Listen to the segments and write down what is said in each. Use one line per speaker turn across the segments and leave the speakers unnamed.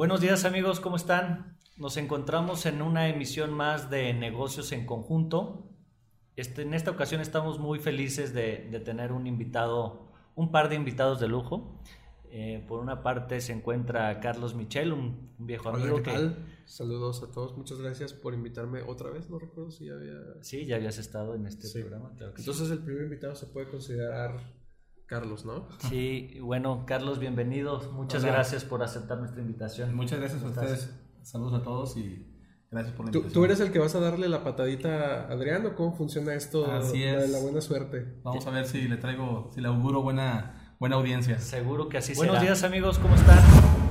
Buenos días amigos, ¿cómo están? Nos encontramos en una emisión más de negocios en conjunto. Este, en esta ocasión estamos muy felices de, de tener un invitado, un par de invitados de lujo. Eh, por una parte se encuentra Carlos Michel, un, un viejo
Hola,
amigo
¿qué
que...
tal? Saludos a todos, muchas gracias por invitarme otra vez, no recuerdo si ya había...
Sí, ya habías estado en este
Sí.
programa. claro que sí.
Entonces el primer invitado se puede considerar Carlos, ¿no?
Sí, bueno, Carlos, bienvenido. Muchas
Hola.
gracias por aceptar nuestra invitación.
Muchas gracias a ustedes. Saludos a todos y gracias por la
¿Tú,
invitación.
tú eres el que vas a darle la patadita a Adrián o cómo funciona esto
Así
de
es.
la buena suerte?
Vamos a ver si le traigo, si le auguro buena, buena audiencia.
Seguro que así
Buenos
será.
días,
amigos, ¿cómo están?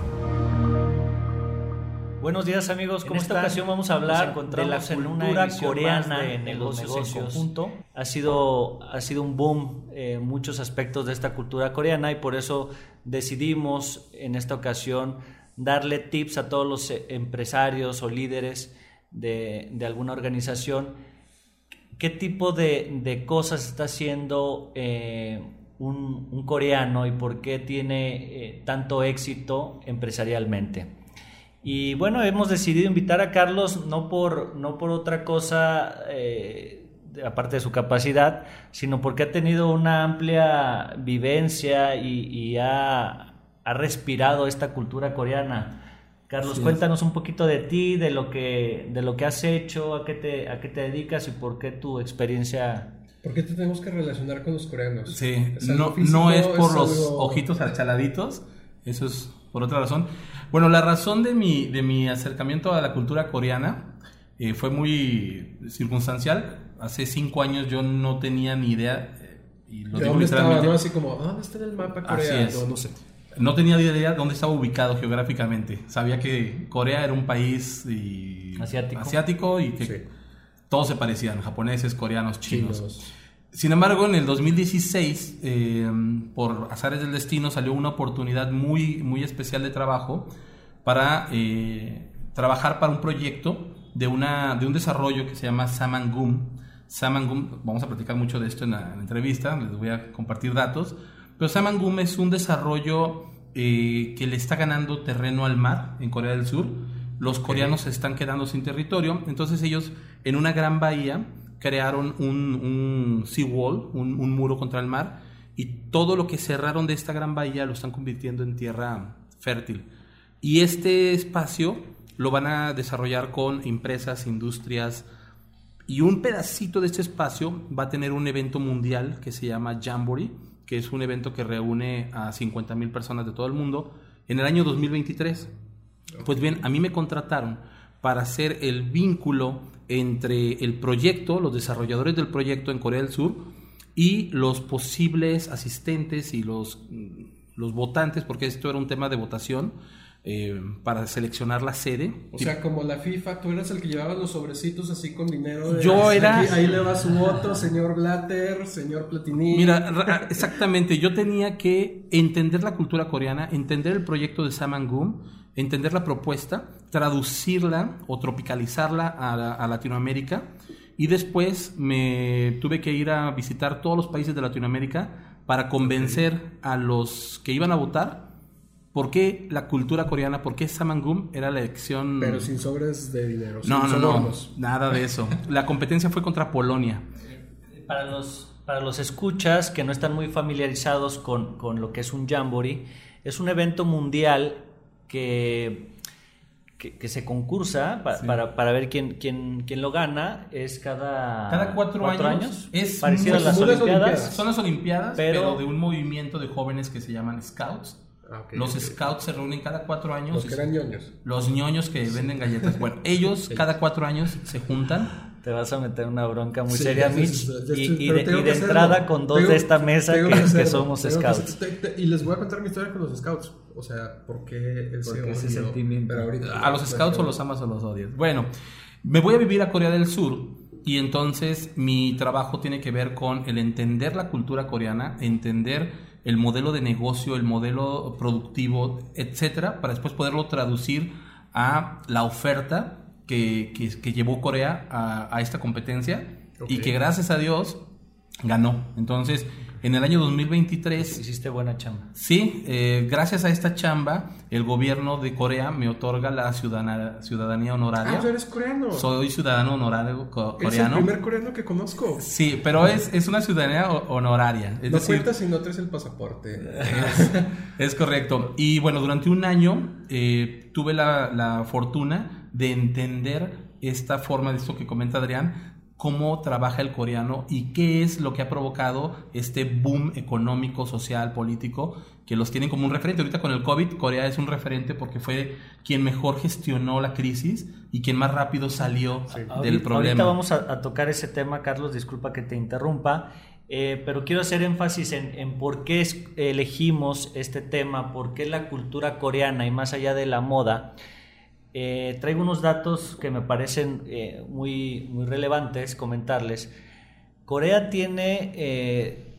Buenos días amigos, ¿cómo
En esta
están?
ocasión
vamos a hablar de la cultura coreana
de
en negocios,
negocios
en conjunto. Ha sido, ha sido un boom en muchos aspectos de esta cultura coreana y por eso decidimos en esta ocasión darle tips a todos los eh, empresarios o líderes de, de alguna organización ¿Qué tipo de, de cosas está haciendo eh, un, un coreano y por qué tiene eh, tanto éxito empresarialmente? Y bueno, hemos decidido invitar a Carlos no por, no por otra cosa, eh, aparte de su capacidad, sino porque ha tenido una amplia vivencia y, y ha, ha respirado esta cultura coreana. Carlos,
es.
cuéntanos un poquito de ti, de lo que, de lo que has hecho, a qué, te, a qué te dedicas y por qué tu experiencia.
¿Por qué te tenemos que relacionar con los coreanos?
Sí,
¿Es
no,
físico?
no es por los
algo-
ojitos achaladitos, eso es por otra razón. Bueno, la razón de mi, de mi acercamiento a la cultura coreana eh, fue muy circunstancial. Hace cinco años yo no tenía ni idea, eh, y lo
¿De
digo
dónde estaba? ¿no? Así como, ¿dónde está en el mapa
Así
Corea?
es.
No, no sé.
No tenía ni idea dónde estaba ubicado geográficamente. Sabía que Corea era un país y-
Asiático.
asiático y que
Sí.
todos se parecían, japoneses, coreanos, chinos.
Chinos.
Sin embargo, en el 2016, eh, por azares del destino, salió una oportunidad muy, muy especial de trabajo para eh, trabajar para un proyecto de, una, de un desarrollo que se llama Samangum. Samangum, vamos a platicar mucho de esto en la, en la entrevista, les voy a compartir datos, pero Samangum es un desarrollo eh, que le está ganando terreno al mar en Corea del Sur. Los coreanos se están quedando sin territorio, entonces ellos en una gran bahía crearon un, un seawall, un, un muro contra el mar, y todo lo que cerraron de esta gran bahía lo están convirtiendo en tierra fértil. Y este espacio lo van a desarrollar con empresas, industrias, y un pedacito de este espacio va a tener un evento mundial que se llama Jamboree, que es un evento que reúne a 50 mil personas de todo el mundo en el año 2023. Pues bien, a mí me contrataron para hacer el vínculo entre el proyecto, los desarrolladores del proyecto en Corea del Sur y los posibles asistentes y los, mm, los votantes, porque esto era un tema de votación eh, para seleccionar la sede.
O sea, como la FIFA, tú eras el que llevaba los sobrecitos así con dinero. de-
Yo era-
Aquí- ahí le va su voto, señor Blatter, señor Platini.
Mira, ra- exactamente, yo tenía que entender la cultura coreana, entender el proyecto de Samangum, entender la propuesta, traducirla o tropicalizarla a, la- a Latinoamérica y después me tuve que ir a visitar todos los países de Latinoamérica para convencer a los que iban a votar por qué la cultura coreana, por qué Samangum era la elección...
Pero sin sobres de dinero.
no,
sin
no, no, nada de eso. La competencia fue contra Polonia.
Para los, para los escuchas que no están muy familiarizados con, con lo que es un Jamboree, es un evento mundial que, que, que se concursa pa-
Sí.
para, para ver quién, quién, quién lo gana. Es cada,
Cada cuatro, años, es
parecido a las Olimpiadas.
Olimpiadas.
Son las Olimpiadas,
Pero-
pero, de un movimiento de jóvenes que se llaman Scouts.
Ah,
Los. Scouts se reúnen cada cuatro años.
Los que eran ñoños.
los ñoños que venden galletas. Bueno, ellos cada cuatro años se juntan.
Te vas a meter una bronca muy
Sí,
seria, Mitch. y, y de, y
hacerlo.
entrada con dos
Tengo-
de esta mesa que, somos
que
scouts.
hacer- te- te- y les voy a contar mi historia con los scouts. O sea, ¿por qué ese,
¿Por qué ese sentimiento?
Pero ahorita-
A los Scouts o los amas o los odias. Bueno, me voy a vivir a Corea del Sur y entonces mi trabajo tiene que ver con el entender la cultura coreana, entender el modelo de negocio, el modelo productivo, etcétera, para después poderlo traducir a la oferta que, que- que llevó Corea a, a esta competencia y
Ok.
que gracias a Dios ganó. Entonces, En el año 2023...
Hiciste buena chamba.
Sí, eh, gracias a esta chamba, el gobierno de Corea me otorga la ciudadana, ciudadanía honoraria.
Ah, tú eres coreano.
Soy ciudadano honorario co-
Es el
coreano.
primer coreano que conozco.
Sí, pero es, es una ciudadanía ho- honoraria. Es
no
decir,
cuentas si no traes el pasaporte.
es, es correcto. Y bueno, durante un año eh, tuve la, la fortuna de entender esta forma de esto que comenta Adrián, cómo trabaja el coreano y qué es lo que ha provocado este boom económico, social, político, que los tienen como un referente. Ahorita con el COVID, Corea es un referente porque fue quien mejor gestionó la crisis y quien más rápido salió del
Ahorita-
problema.
Ahorita vamos a, a tocar ese tema, Carlos, disculpa que te interrumpa, eh, pero quiero hacer énfasis en, en por qué es- elegimos este tema, por qué la cultura coreana y más allá de la moda. Eh, traigo unos datos que me parecen eh, muy, muy relevantes comentarles. Corea tiene eh,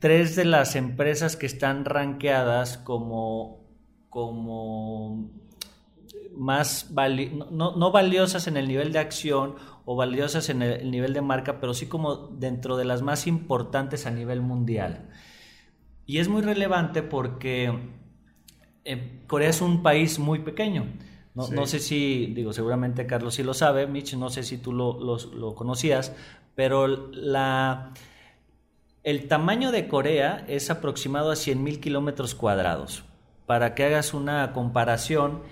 tres de las empresas que están rankeadas como, como más no- no, valiosas en el nivel de acción o valiosas en el nivel de marca, pero sí como dentro de las más importantes a nivel mundial. Y es muy relevante porque eh, Corea es un país muy pequeño. No,
Sí.
no sé si, digo, seguramente Carlos sí lo sabe, Mitch, no sé si tú lo, lo- lo conocías, pero la, el tamaño de Corea es aproximado a 100.000 kilómetros cuadrados. Para que hagas una comparación,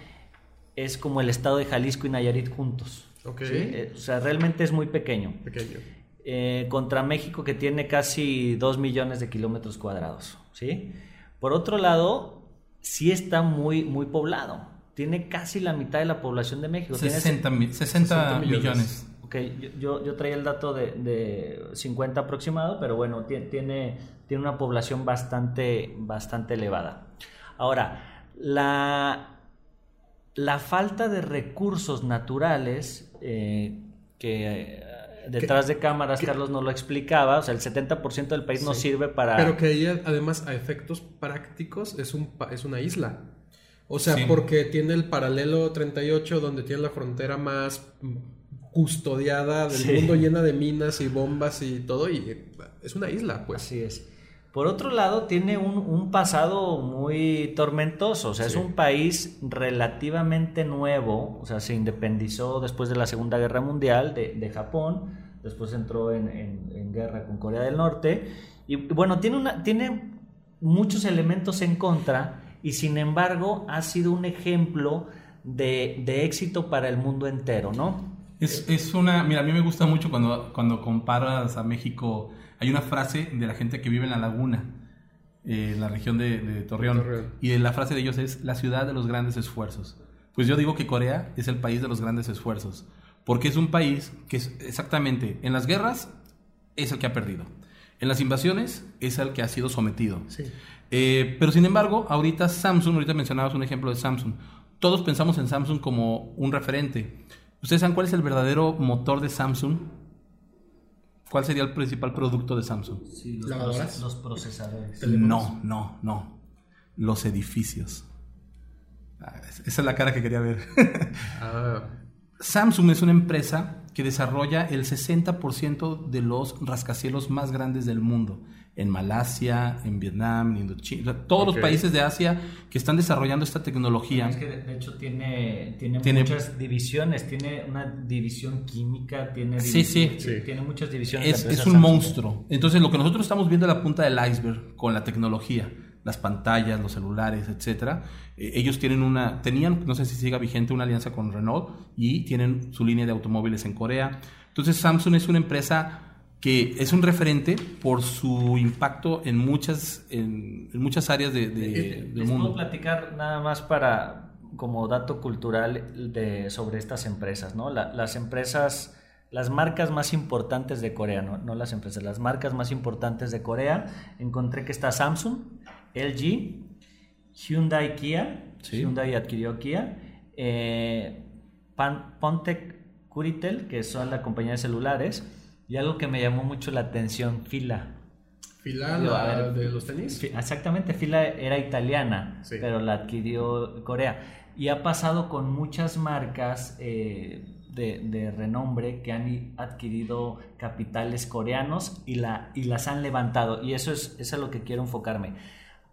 es como el estado de Jalisco y Nayarit juntos.
Ok.
¿sí? Eh, o sea, realmente es muy pequeño.
Pequeño.
Eh, contra México que tiene casi 2 millones de kilómetros cuadrados. ¿sí? Por otro lado, sí está muy, muy poblado. Tiene casi la mitad de la población de México. Tiene
60, mi- 60
60 millones.
millones.
Ok, yo, yo, yo traía el dato de, de 50 aproximado, pero bueno, tie- tiene, tiene una población bastante, bastante elevada. Ahora, la, la falta de recursos naturales, eh, que detrás de cámaras Carlos nos lo explicaba, o sea, el 70% del país no sirve para...
Pero que ella, además, a efectos prácticos, es, un, pa- es una isla. O sea,
Sí.
porque tiene el paralelo 38, donde tiene la frontera más custodiada del
Sí.
mundo, llena de minas y bombas y todo, y eh, es una isla, pues.
Así es. Por otro lado, tiene un, un pasado muy tormentoso, o sea, es un país relativamente nuevo, o sea, se independizó después de la Segunda Guerra Mundial de, de Japón, después entró en, en- en guerra con Corea del Norte, y bueno, tiene, una, tiene muchos elementos en contra, y sin embargo ha sido un ejemplo de, de éxito para el mundo entero, ¿no?
Es, es una, mira, a mí me gusta mucho cuando, cuando comparas a México. Hay una frase de la gente que vive en la laguna, eh, en la región de, de Torreón,
Torreón.
y la frase de ellos es la ciudad de los grandes esfuerzos. Pues yo digo que Corea es el país de los grandes esfuerzos, porque es un país que es exactamente en las guerras es el que ha perdido, en las invasiones es el que ha sido sometido.
Sí.
Eh, pero sin embargo, ahorita Samsung, ahorita mencionabas un ejemplo de Samsung. Todos pensamos en Samsung como un referente. ¿Ustedes saben cuál es el verdadero motor de Samsung? ¿Cuál sería el principal producto de Samsung?
Sí, los, los procesadores.
No, no, no. Los edificios. Ah, Esa es la cara que quería ver.
Ah,
Samsung es una empresa que desarrolla el 60% de los rascacielos más grandes del mundo. En Malasia, en Vietnam, en Indochina, o sea, todos los países de Asia que están desarrollando esta tecnología.
Es que de, hecho tiene, tiene,
Tiene-
muchas divisiones, tiene una división química, tiene,
Sí, sí.
división-
Sí.
tiene muchas divisiones.
Es, un
Samsung.
monstruo. Entonces, lo que nosotros estamos viendo es la punta del iceberg con la tecnología, las pantallas, los celulares, etcétera. Eh, ellos tienen una, tenían, no sé si siga vigente, una alianza con Renault y tienen su línea de automóviles en Corea. Entonces, Samsung es una empresa que es un referente por su impacto en muchas, en, en muchas áreas de- de- del
Les puedo platicar nada más para como dato cultural de, sobre estas empresas, ¿no? La- las empresas, las marcas más importantes de Corea, ¿no? no las empresas, las marcas más importantes de Corea, encontré que está Samsung, LG, Hyundai Kia,
Sí.
Hyundai adquirió Kia, eh, Pan- Pontec Curitel, que son la compañía de celulares, y algo que me llamó mucho la atención, Fila.
fila
Digo,
la
ver,
de los tenis.
Exactamente, Fila era italiana,
Sí.
pero la adquirió Corea. Y ha pasado con muchas marcas, eh, de, de renombre que han adquirido capitales coreanos y, la, y las han levantado. Y eso es, eso es a lo que quiero enfocarme.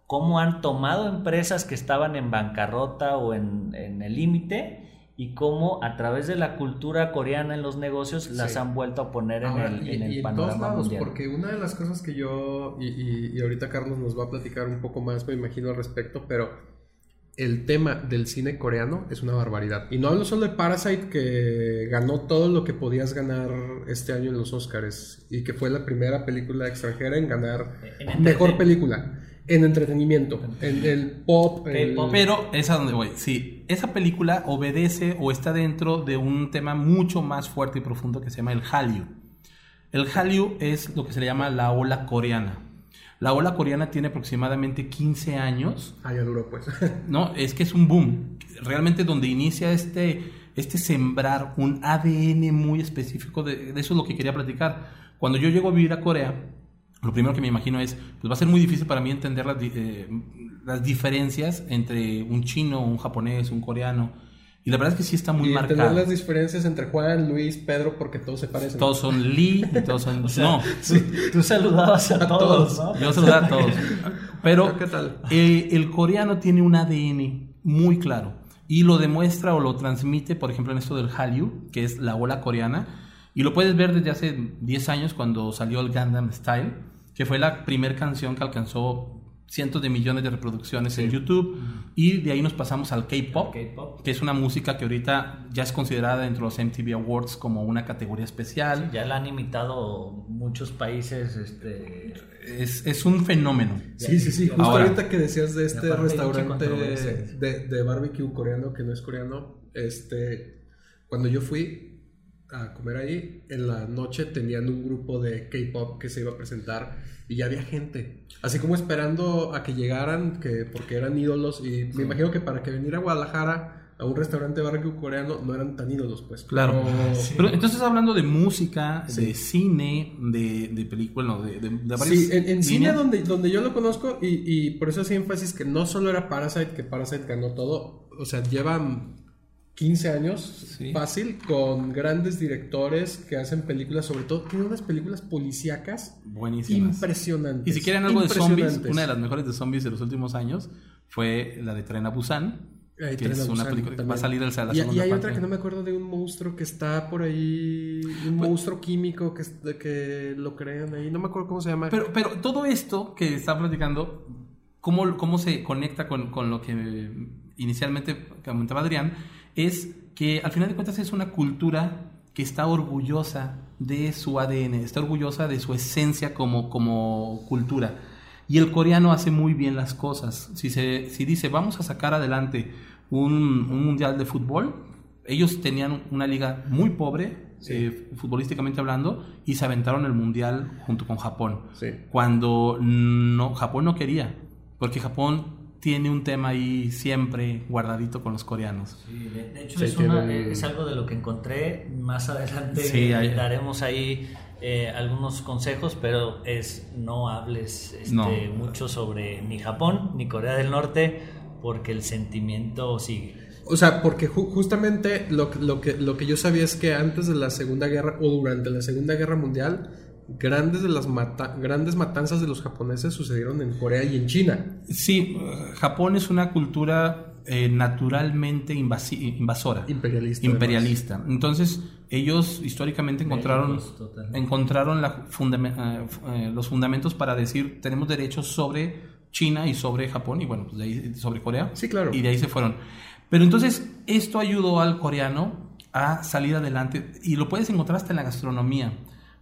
Cómo han tomado empresas que estaban en bancarrota o en, en el límite y cómo a través de la cultura coreana en los negocios las han vuelto a poner en el, en el
y
panorama
en todos lados,
mundial.
porque una de las cosas que yo, y, y, y ahorita Carlos nos va a platicar un poco más, me imagino, al respecto, pero el tema del cine coreano es una barbaridad. Y no hablo solo de Parasite, que ganó todo lo que podías ganar este año en los Oscars y que fue la primera película extranjera en ganar
En
mejor película. En entretenimiento, en el pop. el-.
Pero es a donde voy. Sí, esa película obedece o está dentro de un tema mucho más fuerte y profundo que se llama el Hallyu. El Hallyu es lo que se le llama la ola coreana. La ola coreana tiene aproximadamente 15 años.
Ah, ya duró, pues.
No, es que es un boom. Realmente donde inicia este, este sembrar un ADN muy específico, de, de eso es lo que quería platicar. Cuando yo llego a vivir a Corea, lo primero que me imagino es, pues va a ser muy difícil para mí entender las, eh, las diferencias entre un chino, un japonés, un coreano. Y la verdad es que sí está muy
y entender
marcado.
las diferencias entre Juan, Luis, Pedro, porque todos se parecen.
Todos son Lee y todos son... no,
Tú, tú saludabas a,
A
todos,
todos.
¿no?
yo saludar a todos. Pero
¿Qué tal?
eh, el coreano tiene un ADN muy claro y lo demuestra o lo transmite, por ejemplo, en esto del Hallyu, que es la ola coreana. Y lo puedes ver desde hace 10 años cuando salió el Gundam Style, que fue la primera canción que alcanzó cientos de millones de reproducciones en YouTube. Y de ahí nos pasamos al K-pop,
K-pop.
que es una música que ahorita ya es considerada dentro de los MTV Awards como una categoría especial.
Ya la han imitado muchos países. Este,
Es, es un fenómeno.
Sí, sí, sí. Justo
Ahora-
ahorita que decías de este restaurante de, de barbecue coreano que no es coreano, este, cuando yo fui a comer ahí, en la noche tenían un grupo de K-pop que se iba a presentar y ya había gente, así como esperando a que llegaran, que porque eran ídolos y me imagino que para que viniera a Guadalajara a un restaurante barbecue coreano no eran tan ídolos, pues.
Claro.
Pero-
Pero entonces hablando de música,
Sí.
de cine, de, de película, no, de, de, de varias
Sí, en, en cine donde, donde yo lo conozco y, y por eso hacía énfasis que no solo era Parasite, que Parasite ganó todo, o sea, llevan 15 años
Sí.
fácil con grandes directores que hacen películas, sobre todo, tiene unas películas policíacas
Buenísimas.
impresionantes.
Y si quieren algo de zombies, una de las mejores de zombies de los últimos años fue la de Tren a Busan, que es una película que va a salir el- la
Y, hay
parte.
otra que no me acuerdo de un monstruo que está por ahí, un
Pues
monstruo químico que, que lo crean ahí, no me acuerdo cómo se llama.
Pero, pero todo esto que está platicando, ¿cómo, cómo se conecta con, con lo que inicialmente comentaba Adrián? Es que al final de cuentas es una cultura que está orgullosa de su ADN, está orgullosa de su esencia como, como cultura. Y el coreano hace muy bien las cosas. Si, se, si dice, vamos a sacar adelante un, un mundial de fútbol, ellos tenían una liga muy pobre, eh, futbolísticamente hablando, y se aventaron el mundial junto con Japón.
Sí.
Cuando no, Japón no quería, porque Japón tiene un tema ahí siempre guardadito con los coreanos.
Sí, de, de hecho
Sí,
es, una-
tiene-
es algo de lo que encontré. Más adelante
Sí, hay-
daremos ahí eh, algunos consejos, pero es no hables este,
No.
mucho sobre ni Japón ni Corea del Norte porque el sentimiento sigue.
O sea, porque ju- justamente lo, que, lo que yo sabía es que antes de la Segunda Guerra o durante la Segunda Guerra Mundial, grandes, de las mata- grandes matanzas de los japoneses sucedieron en Corea y en China.
Sí, Japón es una cultura eh, naturalmente invasi- invasora.
Imperialista.
imperialista. Entonces, ellos históricamente encontraron, encontraron la eh, eh, los fundamentos para decir tenemos derechos sobre China y sobre Japón y bueno, pues de ahí sobre Corea.
Sí, claro.
Y de ahí se fueron. Pero entonces, esto ayudó al coreano a salir adelante y lo puedes encontrar hasta en la gastronomía,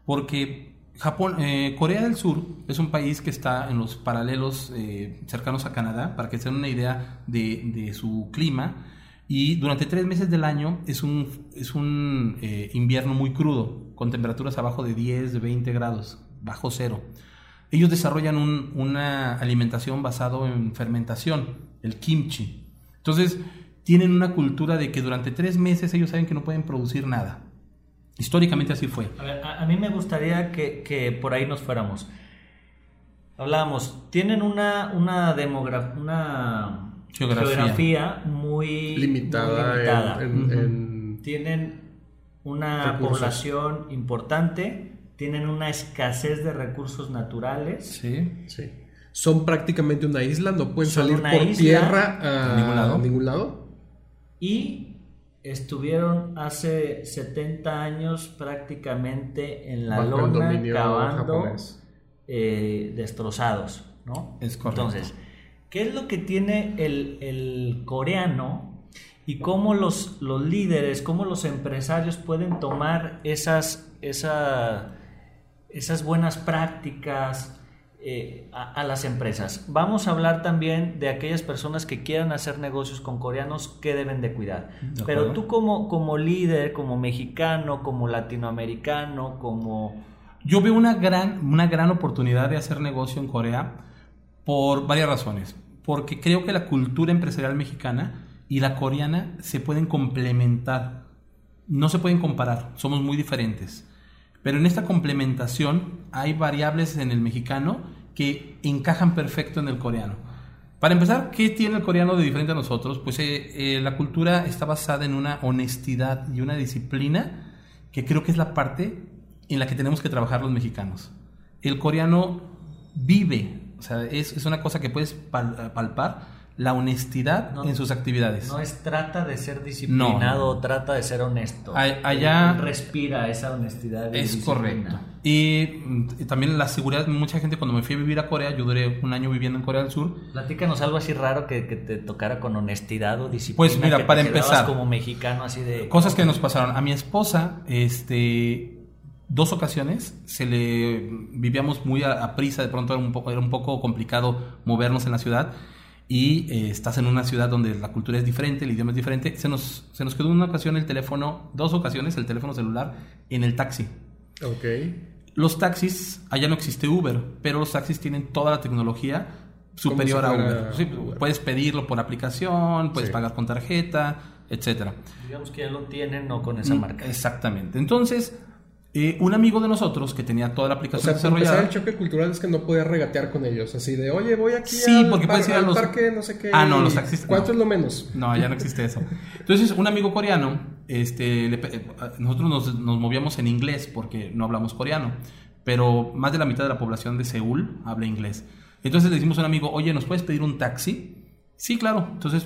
porque Japón, eh, Corea del Sur es un país que está en los paralelos eh, cercanos a Canadá, para que se den una idea de, su clima. Y durante tres meses del año es un, es un eh, invierno muy crudo, con temperaturas abajo de 10, de 20 grados, bajo cero. Ellos desarrollan un- una alimentación basado en fermentación, el kimchi. Entonces, tienen una cultura de que durante tres meses ellos saben que no pueden producir nada. Históricamente así fue.
A, ver, a, a mí me gustaría que, que por ahí nos fuéramos. Hablábamos, tienen una, una una
Geografía.
geografía muy
Limitada,
muy limitada.
en- en-
Ujú.
en-
Tienen una
Recursos.
población importante, tienen una escasez de recursos naturales.
Sí.
Sí. Son prácticamente una isla, no pueden
Son
salir por
isla.
tierra a
A ningún lado.
a ningún lado.
y estuvieron hace 70 años prácticamente en la
Bajo
lona cavando eh, destrozados, ¿no?
Es correcto.
Entonces, ¿qué es lo que tiene el, el coreano y cómo los, los líderes, cómo los empresarios pueden tomar esas, esa- esas buenas prácticas eh, a, a las empresas? Vamos a hablar también de aquellas personas que quieran hacer negocios con coreanos que deben de cuidar.
De
Pero tú como, como líder, como mexicano, como latinoamericano, como...
Yo veo una gran, una gran oportunidad de hacer negocio en Corea por varias razones. Porque creo que la cultura empresarial mexicana y la coreana se pueden complementar. No se pueden comparar, somos muy diferentes. Pero en esta complementación hay variables en el mexicano que encajan perfecto en el coreano. Para empezar, ¿qué tiene el coreano de diferente a nosotros? Pues eh, eh, la cultura está basada en una honestidad y una disciplina que creo que es la parte en la que tenemos que trabajar los mexicanos. El coreano vive, o sea, es, una cosa que puedes pal- palpar, la honestidad
No.
en sus actividades.
No es trata de ser disciplinado,
No.
trata de ser honesto.
A- allá-
Él respira esa honestidad. y
Es
disciplina.
correcto. Y, mm, y también la seguridad, mucha gente cuando me fui a vivir a Corea, yo duré un año viviendo en Corea del Sur,
Platícanos algo así raro que, que te tocara con honestidad o disciplina.
Pues mira,
que
para empezar.
como mexicano así de...
Cosas que nos pasaron. A mi esposa, este, dos ocasiones, se le vivíamos muy a, a prisa, de pronto era un, poco, era un poco complicado movernos en la ciudad y eh, estás en una ciudad donde la cultura es diferente, el idioma es diferente. Se nos, se nos quedó una ocasión el teléfono, dos ocasiones el teléfono celular en el taxi.
Ok.
Los taxis, allá no existe Uber, pero los taxis tienen toda la tecnología superior a Uber. Sí,
Uber.
Puedes pedirlo por aplicación, puedes
Sí.
pagar con tarjeta, etcétera.
Digamos que ya lo tienen o con esa
Mm,
marca.
Exactamente. Entonces, eh, un amigo de nosotros que tenía toda la
O
aplicación
sea,
desarrollada.
el choque cultural es que no podías regatear con ellos. Así de, oye, voy aquí
Sí,
al,
porque
par-
puedes ir a los-
parque, no sé qué.
Ah, no, los taxistas,
¿Cuánto
no.
es lo menos?
No, ya no existe eso. Entonces, un amigo coreano, este, le nosotros nos, nos movíamos en inglés porque no hablamos coreano, pero más de la mitad de la población de Seúl habla inglés. Entonces le decimos a un amigo, oye, ¿nos puedes pedir un taxi? Sí, claro. Entonces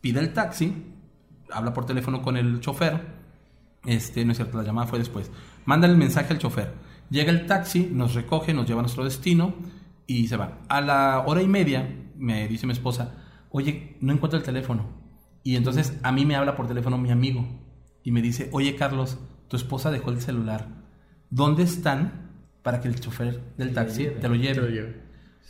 pide el taxi, habla por teléfono con el chofer, este, no es cierto, la llamada fue después. Manda el mensaje al chofer. Llega el taxi, nos recoge, nos lleva a nuestro destino y se va. A la hora y media me dice mi esposa, oye, no encuentro el teléfono. Y entonces a mí me habla por teléfono mi amigo y me dice, oye Carlos, tu esposa dejó el celular. ¿Dónde están para que el chofer del taxi te lo lleve?
Te lo llevo.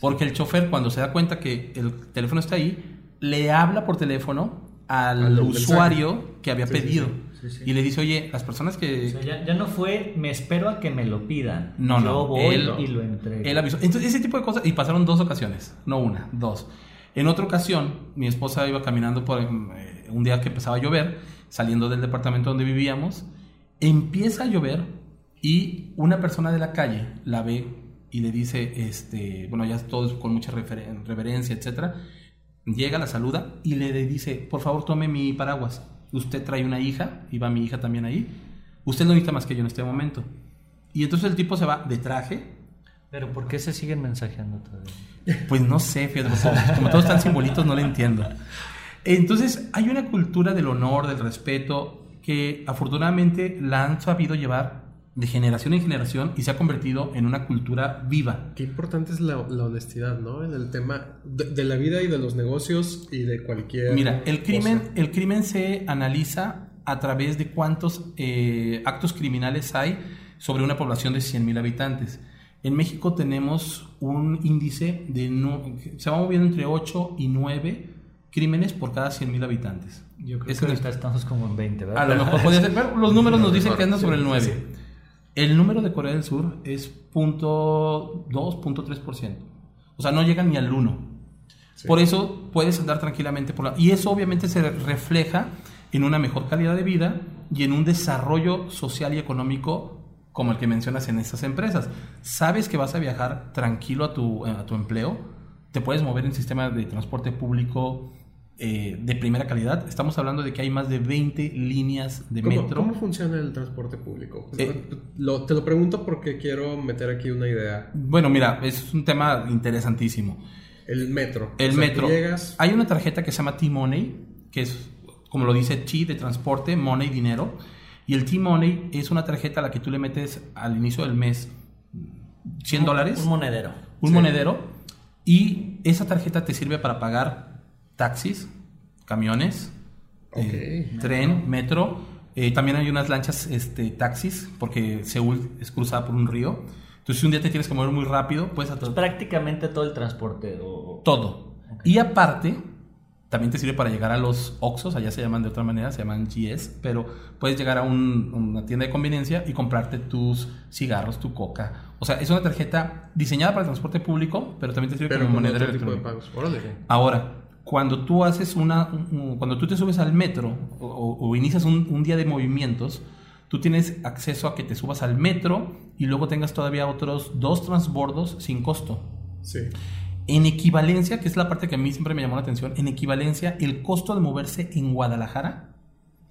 Porque el chofer, cuando se da cuenta que el teléfono está ahí, le habla por teléfono al, usuario que había
sí,
pedido.
sí. Sí, sí.
Y le dice, oye, las personas que...
O sea, ya, ya no fue, me espero a que me lo pidan.
No,
Yo
no,
voy
él-
y lo entrego.
Él avisó. Entonces, ese tipo de cosas. Y pasaron dos ocasiones. No una, dos. En otra ocasión, mi esposa iba caminando por eh, un día que empezaba a llover, saliendo del departamento donde vivíamos. Empieza a llover y una persona de la calle la ve y le dice, este, bueno, ya todos con mucha reverencia, etcétera. Llega, la saluda y le dice, por favor, tome mi paraguas. Usted trae una hija y va mi hija también ahí. Usted no necesita más que yo en este momento. Y entonces el tipo se va de traje,
Pero ¿por qué se siguen mensajeando todavía?
pues no sé, fíjate, como, todos están simbolitos, no lo entiendo. Entonces, hay una cultura del honor, del respeto, que afortunadamente la han sabido llevar de generación en generación y se ha convertido en una cultura viva.
Qué importante es la, la honestidad, ¿no? En el tema de, de la vida y de los negocios y de cualquier.
Mira, el crimen,
cosa.
el crimen se analiza a través de cuántos eh, actos criminales hay sobre una población de 100.000 habitantes. En México tenemos un índice de no, se va moviendo entre 8 y 9 crímenes por cada 100.000 habitantes.
Yo creo
Ese
que
es
ahorita estamos como en 20, ¿verdad?
A lo mejor podría ser, pero los números nos dicen que anda
Sí,
sobre el
sí,
9. El número de Corea del Sur es punto .2, punto .3%. O sea, no llega ni al 1.
Sí.
Por eso puedes andar tranquilamente por la... Y eso obviamente se refleja en una mejor calidad de vida y en un desarrollo social y económico como el que mencionas en estas empresas. Sabes que vas a viajar tranquilo a tu, a tu empleo, te puedes mover en sistema de transporte público eh, de primera calidad. Estamos hablando de que hay más de 20 líneas de
¿Cómo,
metro.
¿Cómo funciona el transporte público?
Eh,
Lo- te lo pregunto porque quiero meter aquí una idea.
Bueno, mira, es un tema interesantísimo.
El metro.
El
O sea,
metro.
llegas.
Hay una tarjeta que se llama T-Money, que es, como lo dice T de transporte, Money, dinero. Y el T-Money es una tarjeta a la que tú le metes al inicio del mes 100 dólares,
Un monedero.
un monedero, y esa tarjeta te sirve para pagar taxis, camiones, eh,
Ok.
tren, metro. Eh, también hay unas lanchas este, taxis, porque Seúl es cruzada por un río. Entonces, si un día te tienes que mover muy rápido, puedes atra-
Prácticamente todo el transporte. o-
todo. Y aparte, también te sirve para llegar a los Oxxos, allá se llaman de otra manera, se llaman GS, pero puedes llegar a un- una tienda de conveniencia y comprarte tus cigarros, tu coca. O sea, es una tarjeta diseñada para el transporte público, pero también te sirve
Pero
como
otro tipo de pagos.
Ahora, cuando tú haces una, un- cuando tú te subes al metro o, inicias un, un día de movimientos, tú tienes acceso a que te subas al metro y luego tengas todavía otros dos transbordos sin costo.
Sí.
En equivalencia, que es la parte que a mí siempre me llamó la atención, en equivalencia, el costo de moverse en Guadalajara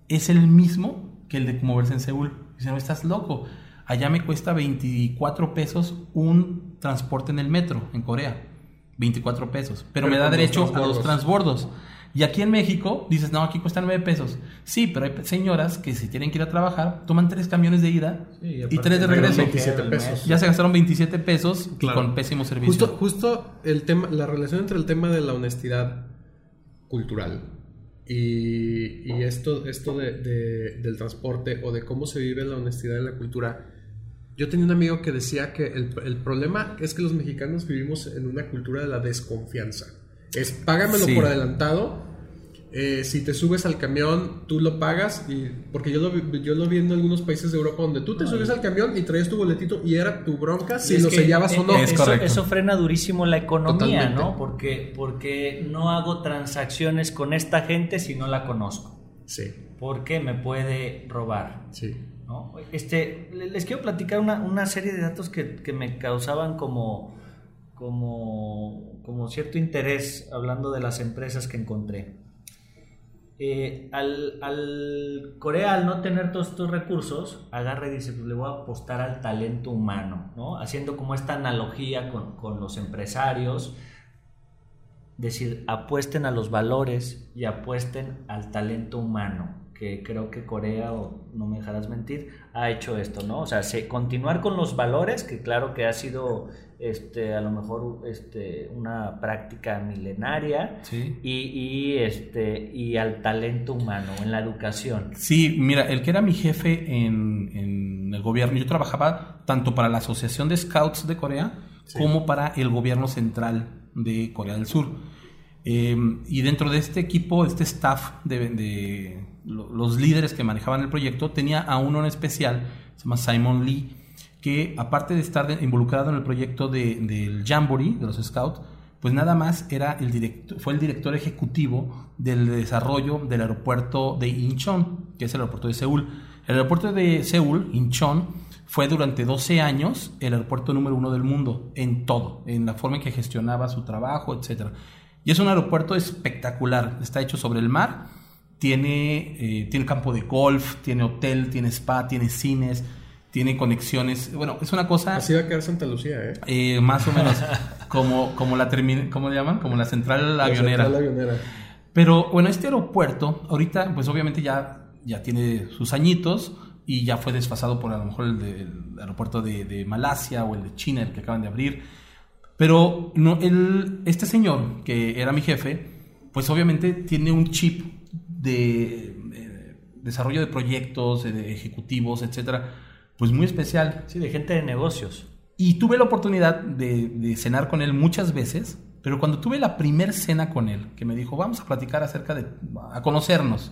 es el mismo que el de moverse en Seúl. Dice, no, estás loco. Allá me cuesta 24 pesos un transporte en el metro, en Corea. 24 pesos. Pero,
Pero
me da derecho a los
transbordos.
Y aquí en México dices, no, aquí cuesta 9 pesos. Sí, pero hay señoras que si tienen que ir a trabajar, toman tres camiones de ida
Sí,
y tres de regreso.
27
el
pesos.
Ya se gastaron 27 pesos
Claro.
con pésimo servicio.
Justo, justo el tema, la relación entre el tema de la honestidad cultural y, y esto, esto de- de- del transporte o de cómo se vive la honestidad en la cultura. Yo tenía un amigo que decía que el, el problema es que los mexicanos vivimos en una cultura de la desconfianza. Es págamelo
Sí.
por adelantado. eh, si te subes al camión, tú lo pagas. Y, porque yo lo, vi- yo lo vi en algunos países de Europa donde tú te subes al camión y traes tu boletito y era tu bronca si lo sellabas o
eh,
no.
Es
eso, eso frena durísimo la economía,
Totalmente.
¿no? Porque, porque no hago transacciones con esta gente si no la conozco.
Sí,
Porque me puede robar.
sí.
¿No? Este, le- les quiero platicar una, una serie de datos que, que me causaban como, como, como cierto interés hablando de las empresas que encontré. Eh, al, al Corea, al no tener todos estos recursos, agarra y dice, pues le voy a apostar al talento humano, ¿no? Haciendo como esta analogía con, con los empresarios, decir, apuesten a los valores y apuesten al talento humano, que creo que Corea, o no me dejarás mentir, ha hecho esto, ¿no? O sea, se, continuar con los valores, que claro que ha sido este, a lo mejor este, una práctica milenaria,
Sí.
y, y, este, y al talento humano, en la educación.
Sí, mira, el que era mi jefe en, en el gobierno, yo trabajaba tanto para la Asociación de Scouts de Corea
Sí.
como para el gobierno central de Corea del Sur. Eh, y dentro de este equipo, este staff de, los líderes que manejaban el proyecto, tenía a uno en especial, se llama Simon Lee, que aparte de estar involucrado en el proyecto de- del Jamboree, de los Scouts, pues nada más era el director, fue el director ejecutivo del desarrollo del aeropuerto de Incheon, que es el aeropuerto de Seúl. El aeropuerto de Seúl, Incheon, fue durante 12 años el aeropuerto número uno del mundo, en todo, en la forma en que gestionaba su trabajo, etc. Y es un aeropuerto espectacular, está hecho sobre el mar, tiene, eh, tiene campo de golf, tiene hotel, tiene spa, tiene cines, tiene conexiones, bueno, es una cosa...
Así va a quedar Santa Lucía, ¿eh?
Eh, más o menos como, como la termi- ¿cómo le llaman? Como la central avionera.
La avionera.
Pero bueno, este aeropuerto, ahorita, pues obviamente ya, ya tiene sus añitos y ya fue desfasado por a lo mejor el, de- el aeropuerto de, de Malasia o el de China, el que acaban de abrir. Pero no, el, este señor, que era mi jefe, pues obviamente tiene un chip de eh, desarrollo de proyectos, de, de ejecutivos, etcétera, pues muy especial.
Sí, de gente de negocios.
Y tuve la oportunidad de, de cenar con él muchas veces, pero cuando tuve la primer cena con él, que me dijo, vamos a platicar acerca de, a conocernos,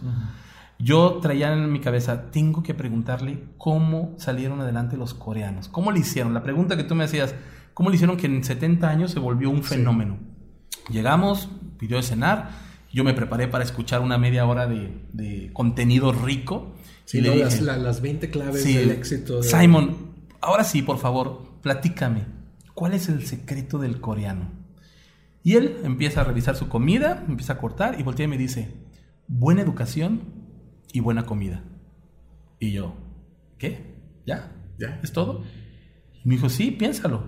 yo traía en mi cabeza, tengo que preguntarle cómo salieron adelante los coreanos, cómo le hicieron. La pregunta que tú me hacías, ¿cómo le hicieron que en 70 años se volvió un fenómeno? Llegamos, pidió de cenar, yo me preparé para escuchar una media hora de, de contenido rico.
Sí,
y le
no,
dije,
las, la- las 20 claves
Sí,
del éxito. de-
Simon, ahora sí, por favor, platícame. ¿Cuál es el secreto del coreano? Y él empieza a revisar su comida, empieza a cortar y voltea y me dice, buena educación y buena comida. Y yo, ¿qué? ¿Ya? ¿Ya? ¿Es todo? Y me dijo, sí, piénsalo.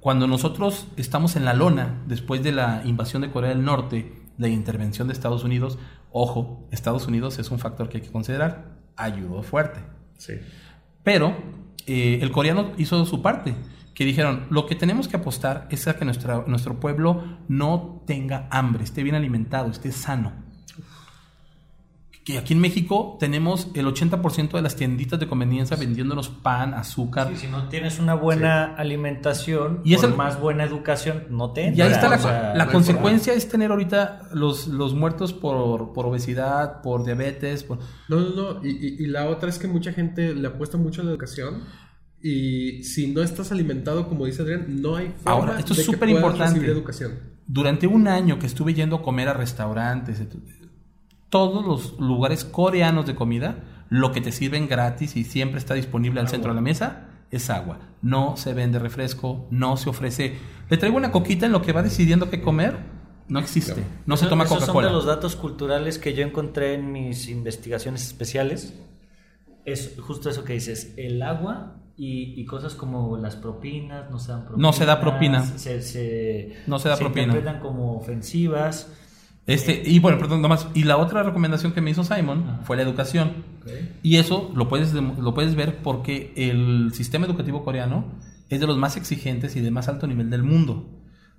Cuando nosotros estamos en la lona, después de la invasión de Corea del Norte, la intervención de Estados Unidos, ojo, Estados Unidos es un factor que hay que considerar, ayudó fuerte.
Sí.
Pero eh, el coreano hizo su parte, que dijeron, lo que tenemos que apostar es a que nuestro pueblo no tenga hambre, esté bien alimentado, esté sano que aquí en México tenemos el 80% de las tienditas de conveniencia vendiéndonos pan, azúcar.
si no tienes una buena alimentación y por más buena educación, no te
Ya está la, la consecuencia es tener ahorita los, los muertos por, por obesidad, por diabetes. Por...
No, no, no. Y, y, la otra es que mucha gente le apuesta mucho a la educación. Y si no estás alimentado, como dice Adrián, no hay
forma Ahora, esto es súper importante. educación. Durante un año que estuve yendo a comer a restaurantes, todos los lugares coreanos de comida, lo que te sirven gratis y siempre está disponible al centro de la mesa es agua. No se vende refresco, no se ofrece. Le traigo una coquita en lo que va decidiendo qué comer. No existe. No se toma Coca-Cola.
Son de los datos culturales que yo encontré en mis investigaciones especiales. Es justo eso que dices. El agua y, cosas como las propinas no se dan
No se da propina.
Se,
no se da
se
propina.
interpretan como ofensivas.
Este, y bueno, perdón, nomás. Y la otra recomendación que me hizo Simon fue la educación. Y eso lo puedes, lo puedes ver porque el sistema educativo coreano es de los más exigentes y de más alto nivel del mundo,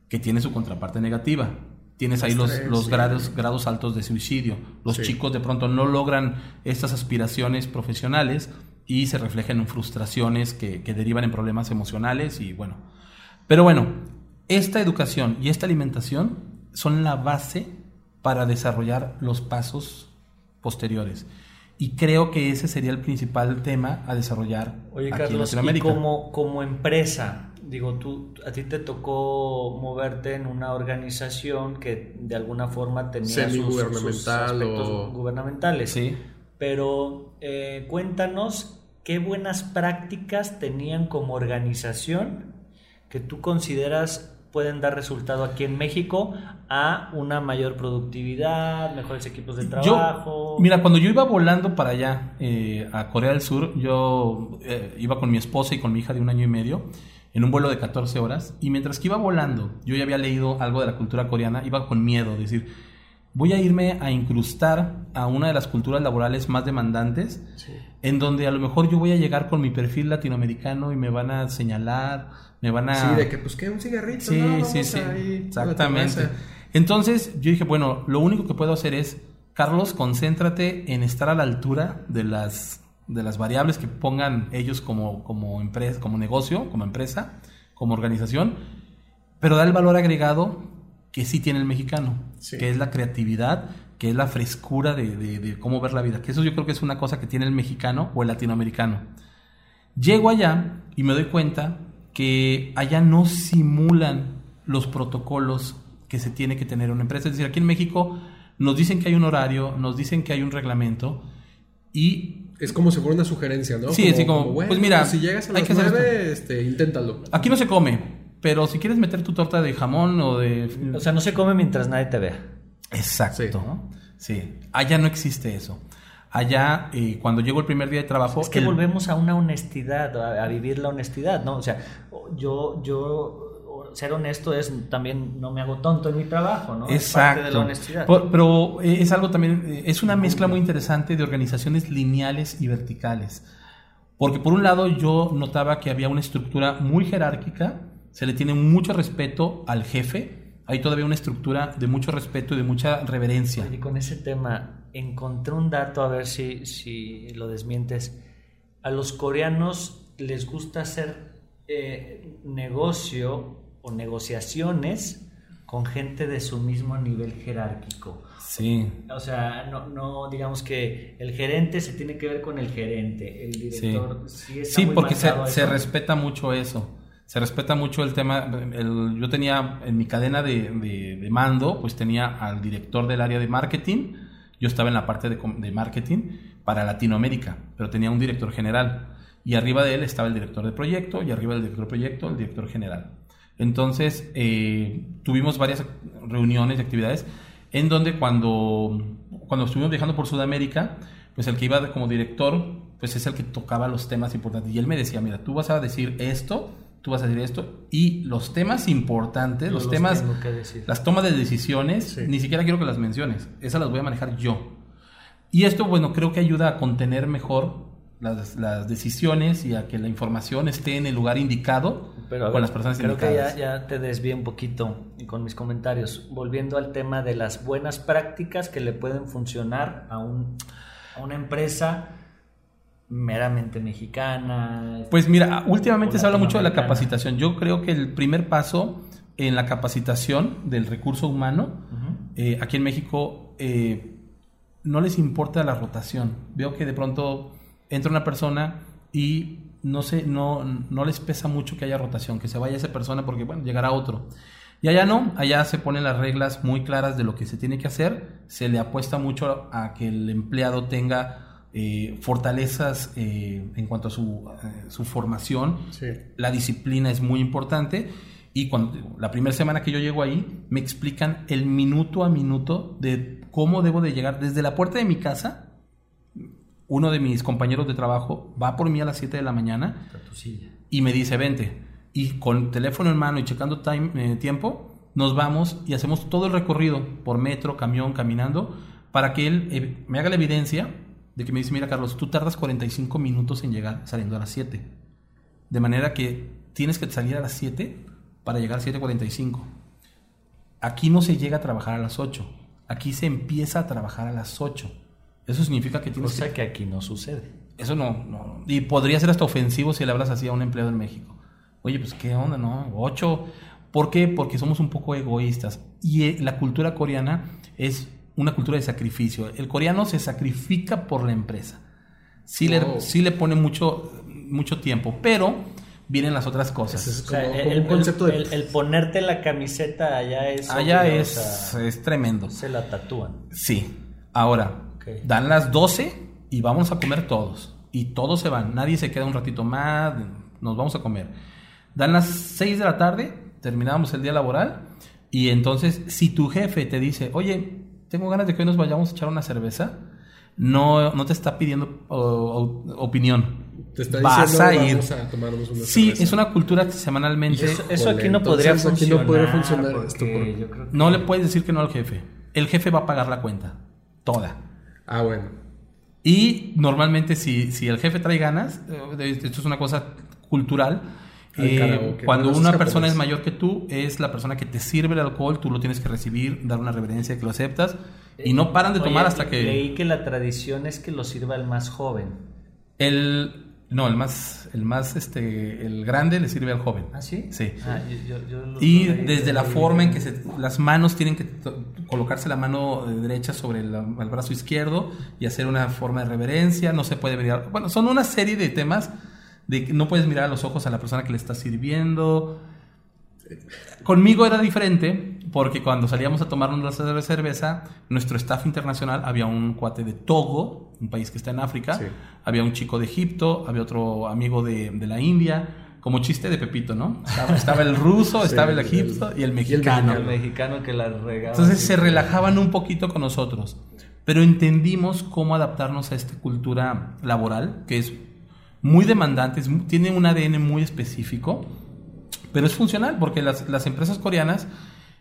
que tiene su contraparte negativa. Tienes ahí los, los grados, grados altos de suicidio. Los chicos de pronto no logran estas aspiraciones profesionales y se reflejan en frustraciones que, que derivan en problemas emocionales y bueno. Pero bueno, esta educación y esta alimentación son la base para desarrollar los pasos posteriores. Y creo que ese sería el principal tema a desarrollar
Oye, aquí Carlos, en Latinoamérica. Y como, como empresa, digo, tú, a ti te tocó moverte en una organización que de alguna forma tenía sus, aspectos gubernamentales.
Sí.
Pero eh, cuéntanos qué buenas prácticas tenían como organización que tú consideras pueden dar resultado aquí en México a una mayor productividad, mejores equipos de trabajo.
mira, cuando yo iba volando para allá, eh, a Corea del Sur, yo eh, iba con mi esposa y con mi hija de un año y medio en un vuelo de 14 horas y mientras que iba volando, yo ya había leído algo de la cultura coreana, iba con miedo, decir, voy a irme a incrustar a una de las culturas laborales más demandantes, en donde a lo mejor yo voy a llegar con mi perfil latinoamericano y me van a señalar, me van a...
Sí, de que pues que un cigarrito.
Sí, sí, sí, exactamente. Entonces yo dije, bueno, lo único que puedo hacer es, Carlos, concéntrate en estar a la altura de las, de las variables que pongan ellos como, como, empresa, como negocio, como empresa, como organización, pero da el valor agregado que sí tiene el mexicano, que es la creatividad, que es la frescura de, de, cómo ver la vida, que eso yo creo que es una cosa que tiene el mexicano o el latinoamericano. Llego allá y me doy cuenta que allá no simulan los protocolos que se tiene que tener una empresa. Es decir, aquí en México nos dicen que hay un horario, nos dicen que hay un reglamento y...
Es como si fuera una sugerencia, ¿no?
Sí, así como, pues mira,
si llegas a las hay que este, inténtalo.
Aquí no se come, pero si quieres meter tu torta de jamón o de...
O sea, no se come mientras nadie te vea.
Exacto. Sí. Allá no existe eso. Allá, eh, cuando llego el primer día de trabajo...
Es que volvemos a una honestidad, a, vivir la honestidad, ¿no? O sea, yo, yo ser honesto es también no me hago tonto en mi trabajo, ¿no?
Exacto. Es parte de la honestidad. pero eh, es algo también, eh, es una mezcla muy interesante de organizaciones lineales y verticales. Porque por un lado yo notaba que había una estructura muy jerárquica, se le tiene mucho respeto al jefe, hay todavía una estructura de mucho respeto y de mucha reverencia.
Y con ese tema, encontré un dato, a ver si, si lo desmientes. A los coreanos les gusta hacer eh, negocio o negociaciones con gente de su mismo nivel jerárquico.
Sí.
O sea, no, no digamos que el gerente se tiene que ver con el gerente, el director.
Sí, sí, porque se, se, respeta mucho eso. Se respeta mucho el tema. yo tenía en mi cadena de, de, mando, pues tenía al director del área de marketing. Yo estaba en la parte de, de marketing para Latinoamérica, pero tenía un director general. Y arriba de él estaba el director de proyecto, y arriba del director de proyecto, el director general. Entonces, eh, tuvimos varias reuniones y actividades en donde cuando, cuando estuvimos viajando por Sudamérica, pues el que iba como director, pues es el que tocaba los temas importantes. Y él me decía, mira, tú vas a decir esto, tú vas a decir esto, y los temas importantes, los, temas, las tomas de decisiones, ni siquiera quiero que las menciones, esas las voy a manejar yo. Y esto, bueno, creo que ayuda a contener mejor las, las, decisiones y a que la información esté en el lugar indicado
Pero, con las personas creo indicadas. Creo que ya, ya, te desvié un poquito con mis comentarios. Volviendo al tema de las buenas prácticas que le pueden funcionar a, un, a una empresa meramente mexicana.
Pues mira, últimamente se habla mucho de la capacitación. Yo creo que el primer paso en la capacitación del recurso humano, eh, aquí en México, eh, no les importa la rotación. Veo que de pronto entra una persona y no, sé, no, no les pesa mucho que haya rotación, que se vaya esa persona porque, bueno, llegará otro. Y allá no, allá se ponen las reglas muy claras de lo que se tiene que hacer, se le apuesta mucho a que el empleado tenga eh, fortalezas eh, en cuanto a su, eh, su formación, la disciplina es muy importante. Y cuando la primera semana que yo llego ahí me explican el minuto a minuto de cómo debo de llegar. Desde la puerta de mi casa uno de mis compañeros de trabajo va por mí a las 7 de la mañana y me dice, vente. Y con teléfono en mano y checando time, tiempo, nos vamos y hacemos todo el recorrido por metro, camión, caminando, para que él me haga la evidencia de que me dice, mira Carlos, tú tardas 45 minutos en llegar saliendo a las 7. De manera que tienes que salir a las 7 para llegar a 7.45. Aquí no se llega a trabajar a las 8. Aquí se empieza a trabajar a las 8 eso significa que tienes
Cosa que... aquí no sucede.
Eso no, no, Y podría ser hasta ofensivo si le hablas así a un empleado en México. Oye, pues qué onda, ¿no? Ocho. ¿Por qué? Porque somos un poco egoístas. Y eh, la cultura coreana es una cultura de sacrificio. El coreano se sacrifica por la empresa. Sí, le, sí le pone mucho, mucho tiempo, pero vienen las otras cosas.
Es como, el, concepto de... el, ponerte la camiseta allá es...
Allá es, es tremendo.
Se la tatúan.
Sí. Ahora, Dan las 12 y vamos a comer todos. Y todos se van. Nadie se queda un ratito más. Nos vamos a comer. Dan las 6 de la tarde, terminamos el día laboral. Y entonces, si tu jefe te dice, oye, tengo ganas de que hoy nos vayamos a echar una cerveza, no, no te está pidiendo opinión.
Te está Vas a ir. a tomarnos
una sí, es una cultura que semanalmente.
Eso, aquí no podría funcionar.
no podría funcionar
No le puedes decir que no al jefe. El jefe va a pagar la cuenta. Toda.
Ah, bueno.
Y normalmente si, si el jefe trae ganas, eh, esto es una cosa cultural, eh, cuando una persona es mayor que tú, es la persona que te sirve el alcohol, tú lo tienes que recibir, dar una reverencia que lo aceptas, y no paran de tomar hasta que...
Leí que la tradición es que lo sirva el más joven.
El, no, el más, el más, este, el grande le sirve al joven.
¿Ah, sí?
Sí.
Ah,
y desde la forma en que se, las manos tienen que colocarse la mano derecha sobre el, brazo izquierdo y hacer una forma de reverencia, no se puede mirar. Bueno, son una serie de temas de que no puedes mirar a los ojos a la persona que le está sirviendo. Conmigo era diferente porque cuando salíamos a tomar una cerveza, nuestro staff internacional había un cuate de Togo, un país que está en África, había un chico de Egipto, había otro amigo de, la India, como chiste de Pepito, ¿no? Estaba, el ruso, estaba el egipto y el mexicano.
el, mexicano que la regaba.
Entonces se relajaban un poquito con nosotros, pero entendimos cómo adaptarnos a esta cultura laboral, que es muy demandante, tiene un ADN muy específico pero es funcional porque las, las empresas coreanas,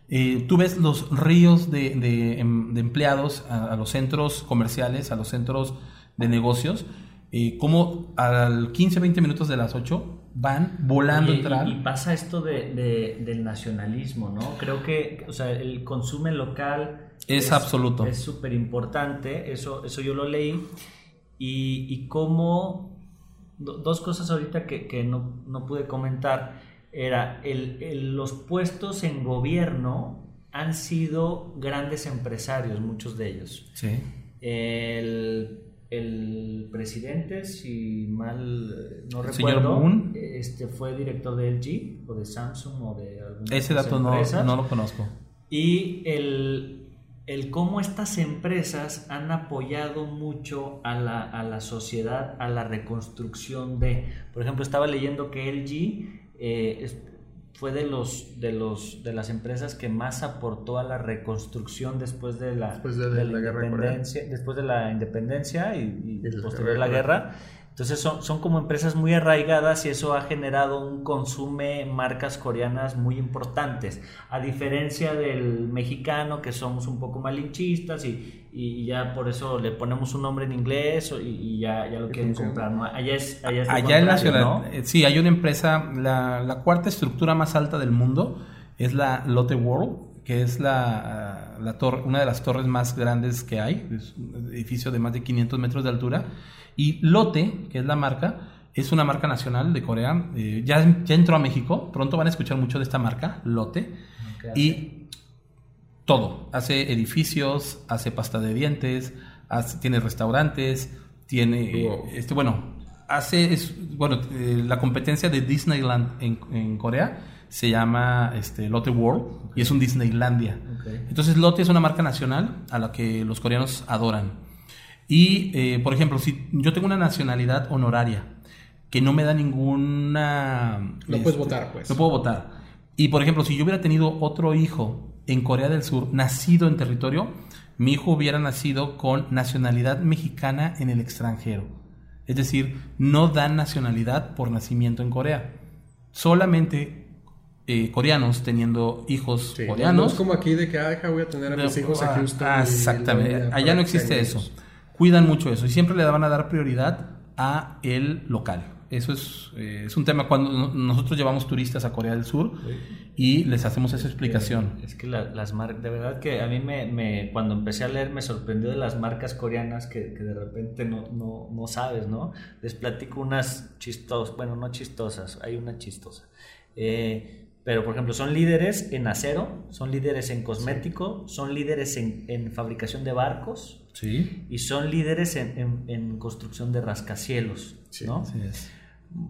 eh, tú ves los ríos de, de, em, empleados a, los centros comerciales, a los centros de negocios, eh, como al 15, 20 minutos de las 8 van volando a entrar.
Y, pasa esto de, del nacionalismo, ¿no? Creo que o sea, el consumo local
es, absoluto.
Es súper importante, eso, eso yo lo leí. Y, y cómo, dos cosas ahorita que, que no, no pude comentar era el, los puestos en gobierno han sido grandes empresarios, muchos de ellos.
Sí.
El, presidente, si mal no recuerdo, este fue director de LG o de Samsung o de alguna
Ese dato no, no, lo conozco.
Y el, el cómo estas empresas han apoyado mucho a la, a la sociedad, a la reconstrucción de, por ejemplo, estaba leyendo que LG eh, fue de los de los de las empresas que más aportó a la reconstrucción después de la,
Después de la guerra
independencia, después de la independencia y, y posterior a
guerra
la guerra. Entonces son, son como empresas muy arraigadas y eso ha generado un consume marcas coreanas muy importantes. A diferencia del mexicano, que somos un poco malinchistas y, y ya por eso le ponemos un nombre en inglés y, y ya, ya lo quieren comprar. ¿no? Allá es, allá es
Allá en la ciudad,
¿no?
eh, sí, hay una empresa, la, la cuarta estructura más alta del mundo es la Lotte World, que es la, la torre, una de las torres más grandes que hay, es un edificio de más de 500 metros de altura. Y Lotte, que es la marca, es una marca nacional de Corea, eh, ya, ya entró a México, pronto van a escuchar mucho de esta marca, Lotte.
Ok.
Y todo. Hace edificios, hace pasta de dientes, hace- tiene restaurantes, tiene,
Wow.
este, bueno, hace, es, bueno, eh, la competencia de Disneyland en, en Corea se llama este, Lotte World y es un Disneylandia.
Ok.
Entonces Lotte es una marca nacional a la que los coreanos adoran. Y, eh, por ejemplo, si yo tengo una nacionalidad honoraria que no me da ninguna...
No puedes votar, pues.
No puedo votar. Y, por ejemplo, si yo hubiera tenido otro hijo en Corea del Sur, nacido en territorio, mi hijo hubiera nacido con nacionalidad mexicana en el extranjero. Es decir, no dan nacionalidad por nacimiento en Corea. Solamente eh, coreanos teniendo hijos
Sí, no
coreanos.
es como aquí de que, ah, deja, voy a tener a mis hijos a
Ah,
Houston.
ah, exactamente. Allá no existe eso.
ellos.
Cuidan mucho eso y siempre le van a dar prioridad a el local. Eso es, eh, es un tema cuando no- nosotros llevamos turistas a Corea del Sur y les hacemos esa explicación.
Es que la- las marcas, de verdad que a mí me, me- cuando empecé a leer me sorprendió de las marcas coreanas que, que de repente no, no, no sabes, ¿no? Les platico unas chistosas, bueno, no chistosas, hay una chistosa. Eh, pero, por ejemplo, son líderes en acero, son líderes en cosmético, son líderes en, en fabricación de barcos
Sí,
y son líderes en, en- en construcción de rascacielos,
Sí,
¿no?
así es.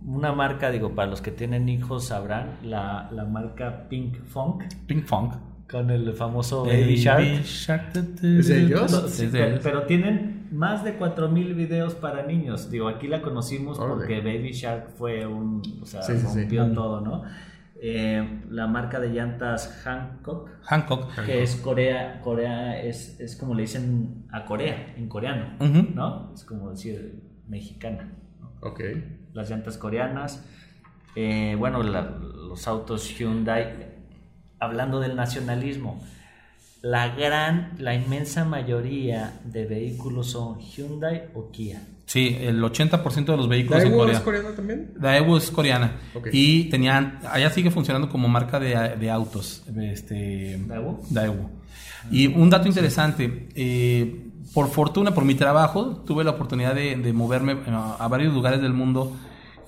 Una marca, digo, para los que tienen hijos sabrán, la, la marca Pink Funk,
Pink Funk.
con el famoso Baby Shark.
¿Es de ellos?
No,
Es
sí,
de
pero,
ellos.
pero tienen más de 4000 videos para niños. Digo, aquí la conocimos
Órale.
porque Baby Shark fue un. O sea,
Sí, sí, sí.
rompió todo, ¿no? Eh, la marca de llantas Hancock,
Hancock.
que es Corea, Corea es, es como le dicen a Corea, en coreano. ¿no? Es como decir mexicana. ¿no?
Ok.
Las llantas coreanas, eh, bueno, la- los autos Hyundai. Hablando del nacionalismo, la gran, la inmensa mayoría de vehículos son Hyundai o Kia.
Sí, el 80% de los vehículos en
¿Daewoo
Corea.
es coreano también?
Daewoo es coreana. Y tenían, allá sigue funcionando como marca de, de autos. Este,
¿Daewoo?
Daewoo. Y un dato interesante, eh, por fortuna, por mi trabajo, tuve la oportunidad de, de moverme a, a varios lugares del mundo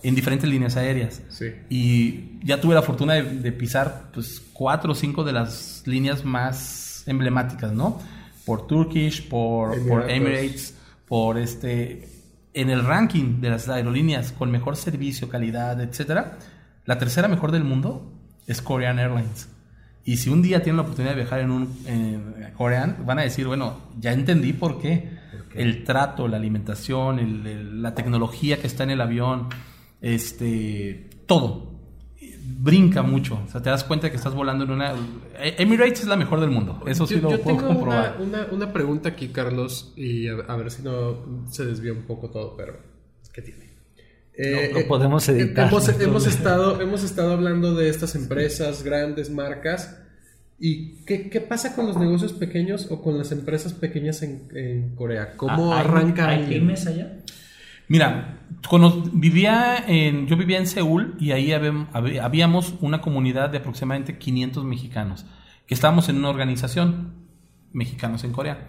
en diferentes líneas aéreas.
Sí.
Y ya tuve la fortuna de, de pisar pues cuatro o cinco de las líneas más emblemáticas, ¿no? Por Turkish, por. Emirates, por este... En el ranking de las aerolíneas con mejor servicio, calidad, etcétera, la tercera mejor del mundo es Korean Airlines. Y si un día tienen la oportunidad de viajar en un en Korean, van a decir, bueno, ya entendí por qué. El trato, la alimentación, el- el- la tecnología que está en el avión, este, todo. Brinca mucho. O sea, te das cuenta que estás volando en una... Emirates es la mejor del mundo. Eso sí
yo,
lo
yo
puedo
tengo
comprobar.
una, una, una pregunta aquí, Carlos, y a, a ver si no se desvía un poco todo, pero que tiene. Eh,
No- no podemos editar,
Hemos, estado, hemos estado hablando de estas empresas, grandes marcas. ¿Y qué, qué pasa con los negocios pequeños o con las empresas pequeñas en, en Corea? ¿Cómo
Ah, ¿Hay-
arranca
¿Hay pymes allá?
Mira, cono- vivía en, yo vivía en Seúl y ahí habíam- hab- habíamos una comunidad de aproximadamente 500 mexicanos que estábamos en una organización, mexicanos en Corea.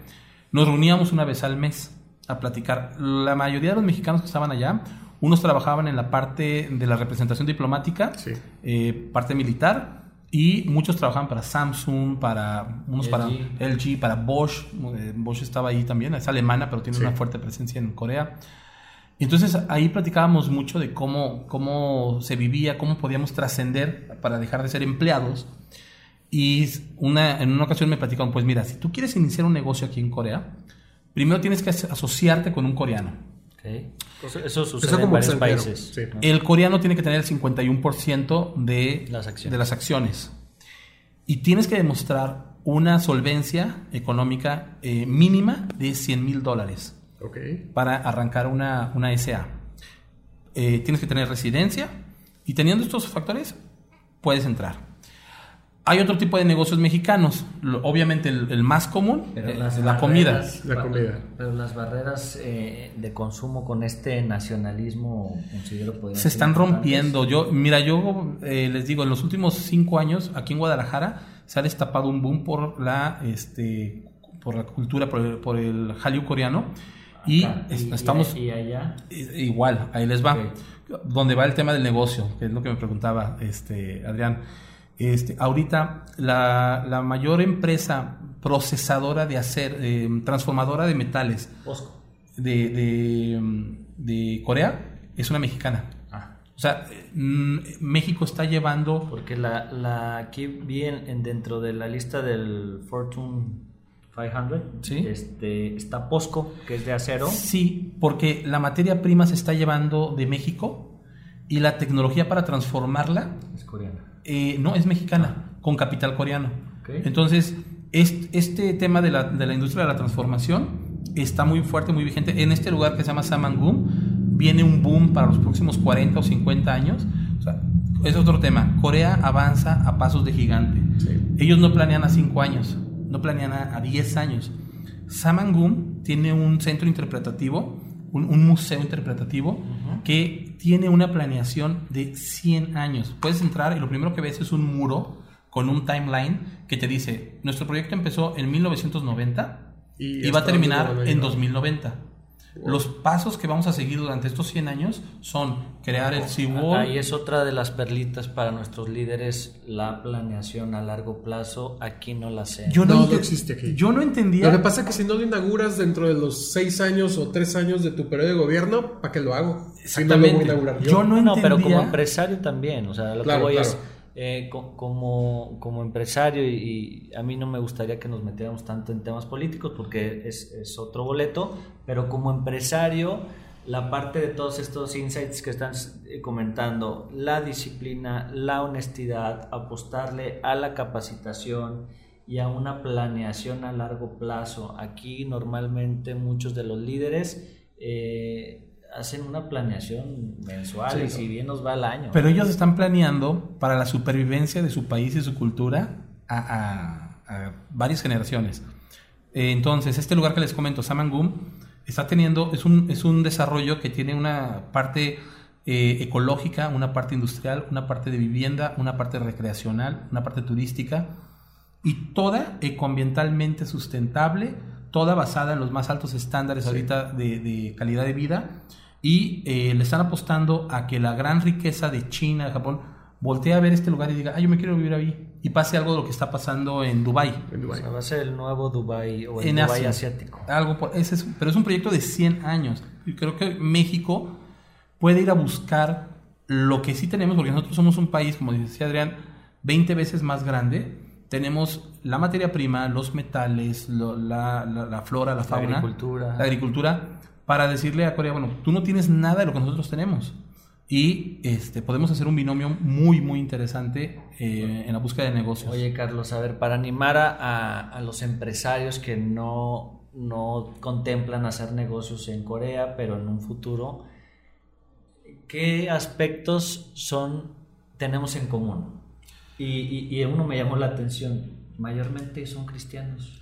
Nos reuníamos una vez al mes a platicar. La mayoría de los mexicanos que estaban allá, unos trabajaban en la parte de la representación diplomática,
Sí.
eh, parte militar, y muchos trabajaban para Samsung, para unos
LG.
para LG, para Bosch. eh, Bosch estaba ahí también, es alemana, pero tiene
Sí.
una fuerte presencia en Corea. Y entonces ahí platicábamos mucho de cómo, cómo se vivía, cómo podíamos trascender para dejar de ser empleados. Y una, en una ocasión me platicaron, pues mira, si tú quieres iniciar un negocio aquí en Corea, primero tienes que as- asociarte con un coreano.
Okay. Eso, sucede en varios países.
El coreano tiene que tener el 51% de
las, acciones.
de las acciones. Y tienes que demostrar una solvencia económica eh, mínima de 100 mil dólares para arrancar una, una SA. Eh, tienes que tener residencia y teniendo estos factores puedes entrar. Hay otro tipo de negocios mexicanos. obviamente el, más común es la comida.
La comida.
Pero las barreras eh, de consumo con este nacionalismo considero
Se están rompiendo. Yo, mira, yo eh, les digo, en los últimos cinco años aquí en Guadalajara se ha destapado un boom por la, este, por la cultura, por el, por el Hallyu coreano. Y, estamos...
Y, allá?
Igual, ahí les va. Donde va el tema del negocio, que es lo que me preguntaba este, Adrián. Este, ahorita la, la mayor empresa procesadora de hacer, eh, transformadora de metales de, de, de, Corea es una mexicana. Ah. O sea, mm, México está llevando...
Porque la, la aquí bien dentro de la lista del Fortune 500 ¿Sí? este, está POSCO, que es de acero.
Sí, porque la materia prima se está llevando de México y la tecnología para transformarla...
Es coreana
eh, no, es mexicana, con capital coreano. Entonces, este, tema de la, de la, industria de la transformación está muy fuerte, muy vigente. En este lugar que se llama Samangum, viene un boom para los próximos 40 o 50 años. es otro tema. Corea avanza a pasos de gigante. Ellos no planean a 5 años, no planean a, 10 años. Samangum tiene un centro interpretativo, un, museo interpretativo que tiene una planeación de 100 años. Puedes entrar y lo primero que ves es un muro con un timeline que te dice, nuestro proyecto empezó en 1990 y, va a terminar en 2090. Los pasos que vamos a seguir durante estos 100 años son crear el SeaWorld.
Ahí es otra de las perlitas para nuestros líderes, la planeación a largo plazo. Aquí no la sé.
Yo no, existe aquí.
Yo no entendía.
Lo que pasa es que si no lo inauguras dentro de los 6 años o 3 años de tu periodo de gobierno, ¿para qué lo hago?
Exactamente.
yo. no entendía. pero como empresario también. O sea, lo que voy es eh, como, como empresario y, a mí no me gustaría que nos metiéramos tanto en temas políticos porque es, es, otro boleto, pero como empresario, la parte de todos estos insights que están eh, comentando, la disciplina, la honestidad, apostarle a la capacitación y a una planeación a largo plazo. Aquí normalmente muchos de los líderes... Eh, hacen una planeación mensual y si bien nos va al año.
Pero ellos están planeando para la supervivencia de su país y su cultura a, varias generaciones. Eh, entonces, este lugar que les comento, Samangum, está teniendo, es un, es un desarrollo que tiene una parte eh, ecológica, una parte industrial, una parte de vivienda, una parte recreacional, una parte turística y toda ecoambientalmente sustentable toda basada en los más altos estándares ahorita de, calidad de vida y eh, le están apostando a que la gran riqueza de China, de Japón, voltee a ver este lugar y diga, ah, yo me quiero vivir ahí. Y pase algo de lo que está pasando en Dubai.
va a ser el nuevo Dubai o el Dubai asiático.
Algo es, pero es un proyecto de 100 años. Y creo que México puede ir a buscar lo que sí tenemos, porque nosotros somos un país, como decía Adrián, 20 veces más grande tenemos la materia prima, los metales, la, flora, la fauna,
la agricultura.
la agricultura, para decirle a Corea, bueno, tú no tienes nada de lo que nosotros tenemos. Y este, podemos hacer un binomio muy, muy interesante eh, en la búsqueda de negocios.
Oye, Carlos, a ver, para animar a, los empresarios que no, no contemplan hacer negocios en Corea, pero en un futuro, ¿qué aspectos son, tenemos en común? Y, y, uno me llamó la atención, mayormente son cristianos.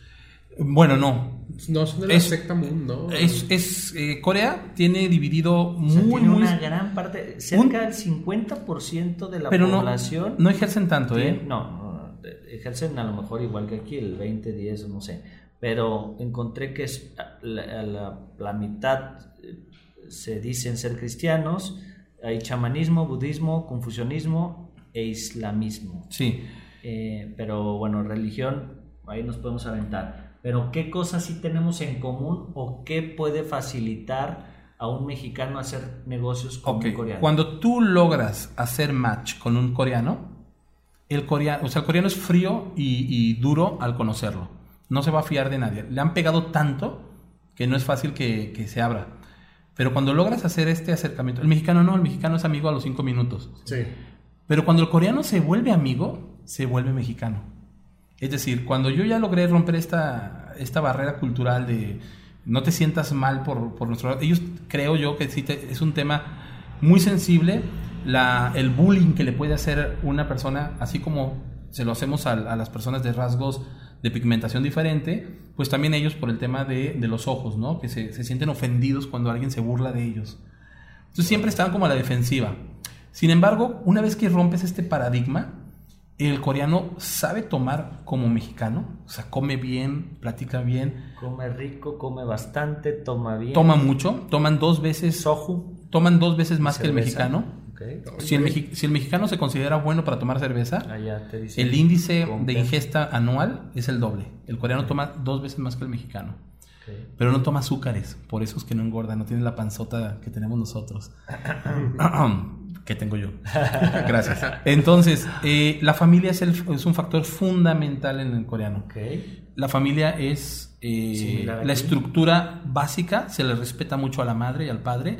Bueno, no.
No son de la secta Moon, ¿no?
Es, es eh, Corea tiene dividido muy,
tiene una gran parte, cerca del 50% de la
pero
población.
No, no ejercen tanto, ¿eh?
No, ejercen a lo mejor igual que aquí, el 20, 10, no sé. Pero encontré que es la, la, la mitad eh, se dicen ser cristianos, hay chamanismo, budismo, confucianismo e islamismo.
Sí.
Eh, pero bueno, religión, ahí nos podemos aventar. Pero ¿qué cosas sí tenemos en común o qué puede facilitar a un mexicano hacer negocios con un coreano?
Cuando tú logras hacer match con un coreano, el coreano, o sea, el coreano es frío y, duro al conocerlo. No se va a fiar de nadie. Le han pegado tanto que no es fácil que, que se abra. Pero cuando logras hacer este acercamiento, el mexicano no, el mexicano es amigo a los cinco minutos.
Sí.
Pero cuando el coreano se vuelve amigo, se vuelve mexicano. Es decir, cuando yo ya logré romper esta, esta barrera cultural de no te sientas mal por, por nuestro... Ellos creo yo que sí es un tema muy sensible, la, el bullying que le puede hacer una persona, así como se lo hacemos a, las personas de rasgos de pigmentación diferente, pues también ellos por el tema de, de los ojos, ¿no? Que se, se sienten ofendidos cuando alguien se burla de ellos. Entonces siempre estaban como a la defensiva. Sin embargo, una vez que rompes este paradigma, el coreano sabe tomar como mexicano, o sea, come bien, platica bien,
Come rico, come bastante, toma bien.
toma mucho, toman dos veces,
soju.
toman dos veces más que el mexicano. Si el, mexi- si el mexicano se considera bueno para tomar cerveza,
Allá te dice.
el índice de ingesta anual es el doble. El coreano toma dos veces más que el mexicano. Pero no toma azúcares, por eso es que no engorda, no tiene la panzota que tenemos nosotros. que tengo yo. Gracias. Entonces, eh, la familia es, el- es un factor fundamental en el coreano. La familia es eh, la estructura básica, se le respeta mucho a la madre y al padre,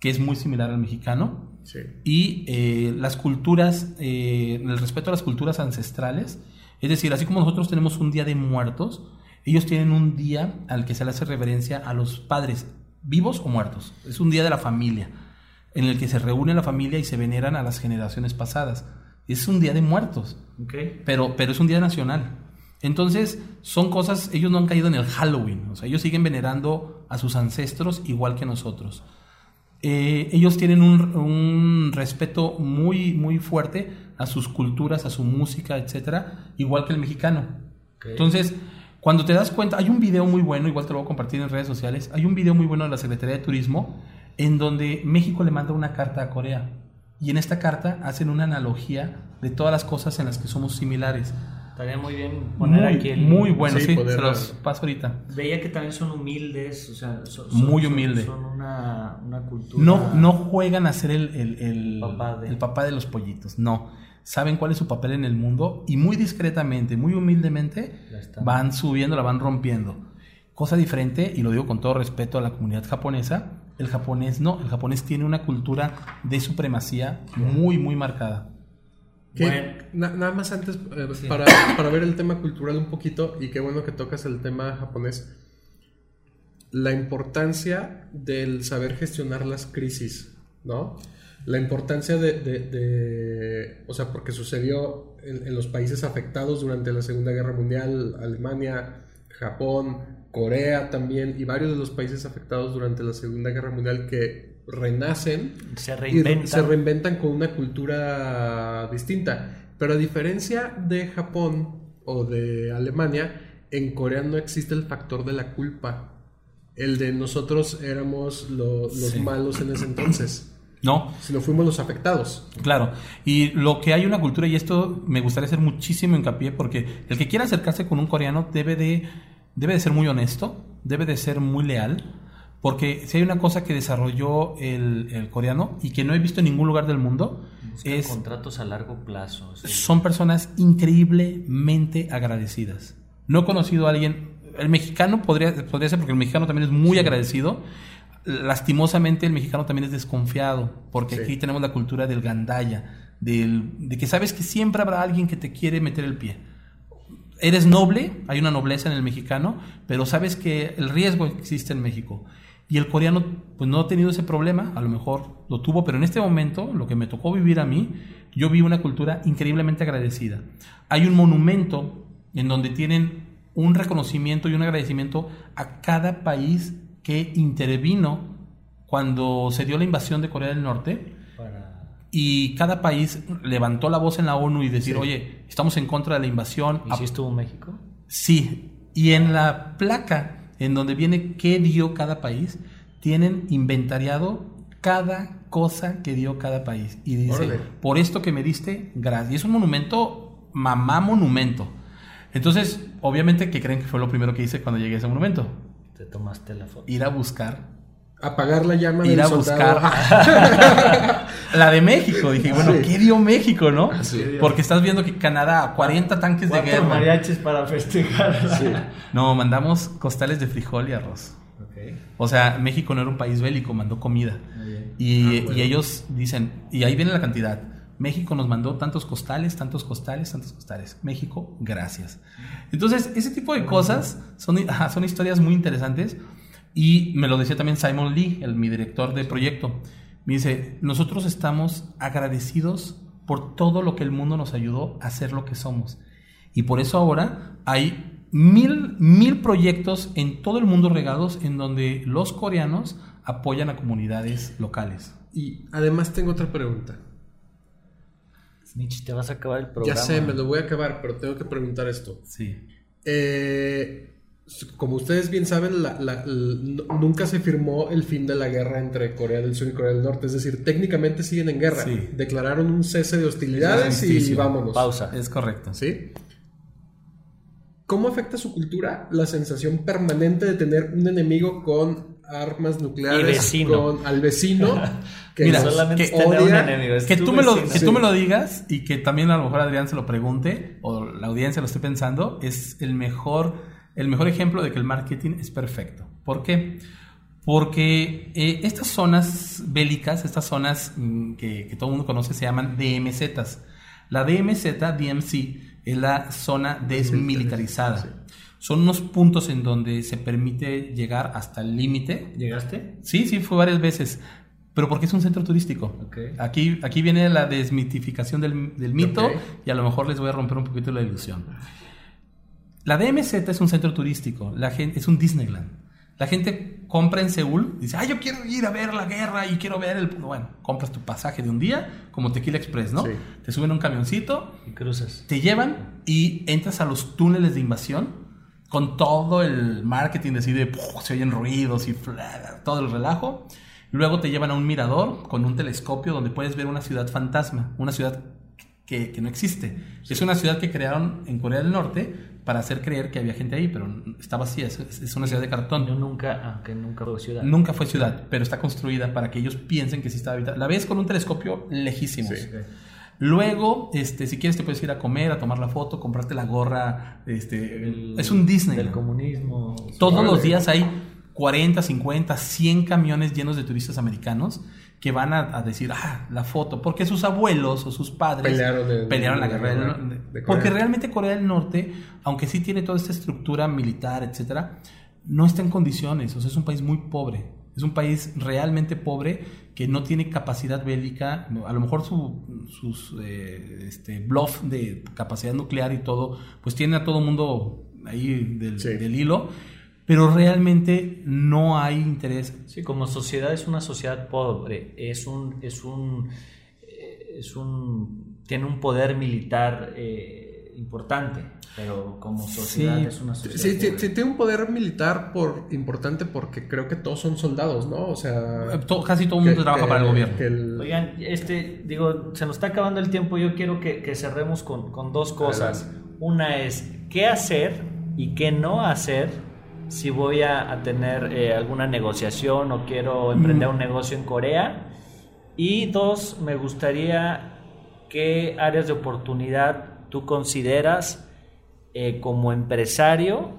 que es muy similar al mexicano.
Sí.
Y eh, las culturas, eh, el respeto a las culturas ancestrales, es decir, así como nosotros tenemos un día de muertos, ellos tienen un día al que se le hace reverencia a los padres, vivos o muertos. Es un día de la familia, en el que se reúne la familia y se veneran a las generaciones pasadas. Es un día de muertos pero, pero es un día nacional. Entonces, son cosas, ellos no han caído en el Halloween, o sea, ellos siguen venerando a sus ancestros igual que nosotros. Eh, ellos tienen un, un respeto muy, muy fuerte a sus culturas, a su música, etcétera, igual que el mexicano. Entonces, cuando te das cuenta, hay un video muy bueno, igual te lo voy a compartir en redes sociales, hay un video muy bueno de la Secretaría de Turismo en donde México le manda una carta a Corea. Y en esta carta hacen una analogía de todas las cosas en las que somos similares.
Estaría muy bien poner
Muy,
aquí el.
muy bueno,
Sí,
se los paso ahorita.
Veía que también son humildes, o sea, son,
Muy
son-
humilde.
Son una, una cultura.
No, no juegan a ser el, el- el-
Papá de-
el papá de los pollitos, no. Saben cuál es su papel en el mundo y muy discretamente, muy humildemente, van subiendo, la van rompiendo. Cosa diferente, y lo digo con todo respeto a la comunidad japonesa, el japonés no, el japonés tiene una cultura de supremacía muy, muy marcada.
Que
Bueno.
na- nada más antes, eh, para, para ver el tema cultural un poquito, y qué bueno que tocas el tema japonés, la importancia del saber gestionar las crisis, ¿no? La importancia de, de- de- o sea, porque sucedió en, en los países afectados durante la Segunda Guerra Mundial, Alemania, Japón, Corea también, y varios de los países afectados durante la Segunda Guerra Mundial que renacen
Se
y
reinventan.
se reinventan con una cultura distinta. Pero a diferencia de Japón o de Alemania, en Corea no existe el factor de la culpa. El de nosotros éramos lo- los
Sí.
malos en ese entonces,
No,
sino fuimos los afectados.
Claro, y lo que hay una cultura, y esto me gustaría hacer muchísimo hincapié, porque el que quiera acercarse con un coreano debe de, debe de ser muy honesto, debe de ser muy leal, porque si hay una cosa que desarrolló el, el coreano y que no he visto en ningún lugar del mundo,
Buscan
es,
contratos a largo plazo. sí.
son personas increíblemente agradecidas. No he conocido a alguien, el mexicano podría, podría ser porque el mexicano también es muy agradecido. Lastimosamente el mexicano también es desconfiado, porque
Sí.
aquí tenemos la cultura del gandaya, del, de que sabes que siempre habrá alguien que te quiere meter el pie. Eres noble, hay una nobleza en el mexicano, pero sabes que el riesgo existe en México. Y el coreano, pues no ha tenido ese problema, a lo mejor lo tuvo, pero en este momento, lo que me tocó vivir a mí, yo vi una cultura increíblemente agradecida. Hay un monumento en donde tienen un reconocimiento y un agradecimiento a cada país que intervino cuando se dio la invasión de Corea del Norte. Y cada país levantó la voz en la ONU y decir,
Sí.
oye, estamos en contra de la invasión.
¿Y si estuvo México?
Sí, y en la placa en donde viene qué dio cada país, tienen inventariado cada cosa que dio cada país. Y dice,
Órale.
por esto que me diste, gracias. Y es un monumento, mamá monumento. Entonces, obviamente, ¿qué creen que fue lo primero que hice cuando llegué a ese monumento?
Te tomaste la foto.
Ir a buscar.
Apagar la llama
Ir
del
a
soldado.
buscar la de México. Dije, bueno,
Sí.
¿qué dio México, no?
Sí.
Porque estás viendo que Canadá, 40 tanques de guerra.
mariachis para festejar.
Sí.
No, mandamos costales de frijol y arroz. O sea, México no era un país bélico, mandó comida. Y,
Ah, bueno.
y ellos dicen, y ahí viene la cantidad. México nos mandó tantos costales, tantos costales, tantos costales. México, gracias. Entonces, ese tipo de cosas son, son historias muy interesantes. Y me lo decía también Simon Lee, el, mi director de proyecto. Me dice, nosotros estamos agradecidos por todo lo que el mundo nos ayudó a ser lo que somos. Y por eso ahora hay mil, mil proyectos en todo el mundo regados en donde los coreanos apoyan a comunidades locales.
Y además tengo otra pregunta.
Snitch, te vas a acabar el programa.
Ya sé, me lo voy a acabar, pero tengo que preguntar esto.
Sí.
Eh, como ustedes bien saben, la- la- nunca se firmó el fin de la guerra entre Corea del Sur y Corea del Norte. Es decir, técnicamente siguen en guerra.
Sí.
Declararon un cese de hostilidades y vámonos.
Pausa.
Es correcto.
¿Sí? ¿Cómo afecta a su cultura la sensación permanente de tener un enemigo con armas nucleares? Con, al vecino. Que
Mira,
solamente
que
tener un
odia.
enemigo. es
Que, tú me, lo, que
Sí.
tú me lo digas y que también a lo mejor Adrián se lo pregunte o la audiencia lo esté pensando, es el mejor, el mejor ejemplo de que el marketing es perfecto. ¿Por qué? Porque eh, estas zonas bélicas, estas zonas mm, que, que todo el mundo conoce, se llaman DMZs. La DMZ, DMC, es la zona desmilitarizada. Son unos puntos en donde se permite llegar hasta el límite
¿Llegaste?
Sí, sí, fue varias veces. Pero porque es un centro turístico. Aquí, aquí viene la desmitificación del, del mito y a lo mejor les voy a romper un poquito la ilusión. La DMZ es un centro turístico, la gente, es un Disneyland. La gente compra en Seúl, dice, ah, yo quiero ir a ver la guerra y quiero ver el... Bueno, compras tu pasaje de un día, como Tequila Express, ¿no?
Sí.
Te suben a un camioncito,
Y cruzas.
te llevan y entras a los túneles de invasión con todo el marketing de así de ¡puf! se oyen ruidos y todo el relajo. Luego te llevan a un mirador con un telescopio donde puedes ver una ciudad fantasma, una ciudad que, que no existe. Es una ciudad que crearon en Corea del Norte para hacer creer que había gente ahí, pero está vacía, es, es una ciudad de cartón.
Yo nunca, aunque nunca fue ciudad.
Nunca fue ciudad, pero está construida para que ellos piensen que sí está habitada. La ves con un telescopio lejísimos.
Sí.
Luego, este, si quieres te puedes ir a comer, a tomar la foto, comprarte la gorra, este,
El-
es un Disney.
Del comunismo.
Todos los días hay 40, 50, 100 camiones llenos de turistas americanos que van a, a decir, ah, la foto, porque sus abuelos o sus padres
Pelearon
la guerra
de Corea.
Porque realmente Corea del Norte, aunque sí tiene toda esta estructura militar, etcétera, no está en condiciones, o sea, es un país muy pobre. Es un país realmente pobre que no tiene capacidad bélica. A lo mejor su, sus eh, este, bluff de capacidad nuclear y todo, pues tiene a todo mundo ahí del,
Sí.
del hilo, pero realmente no hay interés.
Sí, como sociedad es una sociedad pobre, es un, es un, eh, es un, tiene un poder militar eh, importante, pero como sociedad
Sí.
es una sociedad
Sí, sí,
pobre.
sí, tiene un poder militar por importante porque creo que todos son soldados, ¿no? O sea,
Eh, to- casi todo el mundo
que-
trabaja
que-
para el gobierno.
el-
Oigan, este, digo, se nos está acabando el tiempo, yo quiero que, que cerremos con, con dos cosas. Una es, ¿qué hacer y qué no hacer si voy a, a tener eh, alguna negociación o quiero emprender un negocio en Corea? Y dos, me gustaría qué áreas de oportunidad tú consideras eh, como empresario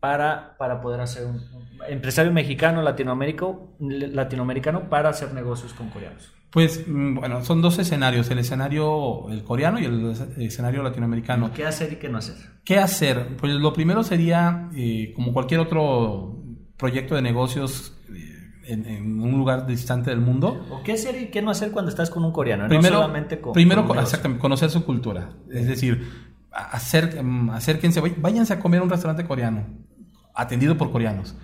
para, para poder hacer un, un- empresario mexicano latinoamérico, latinoamericano para hacer negocios con coreanos.
Pues mm, bueno, son dos escenarios, el escenario el coreano y el escenario latinoamericano.
¿Qué hacer y qué no hacer?
¿Qué hacer? Pues lo primero sería, eh, como cualquier otro proyecto de negocios eh, en, en un lugar distante del mundo,
¿O qué hacer y qué no hacer cuando estás con un coreano?
primero,
no solamente con,
primero
con
exactamente, conocer su cultura. Es decir, acer- mm, acérquense, váyanse a comer a un restaurante coreano, atendido por coreanos.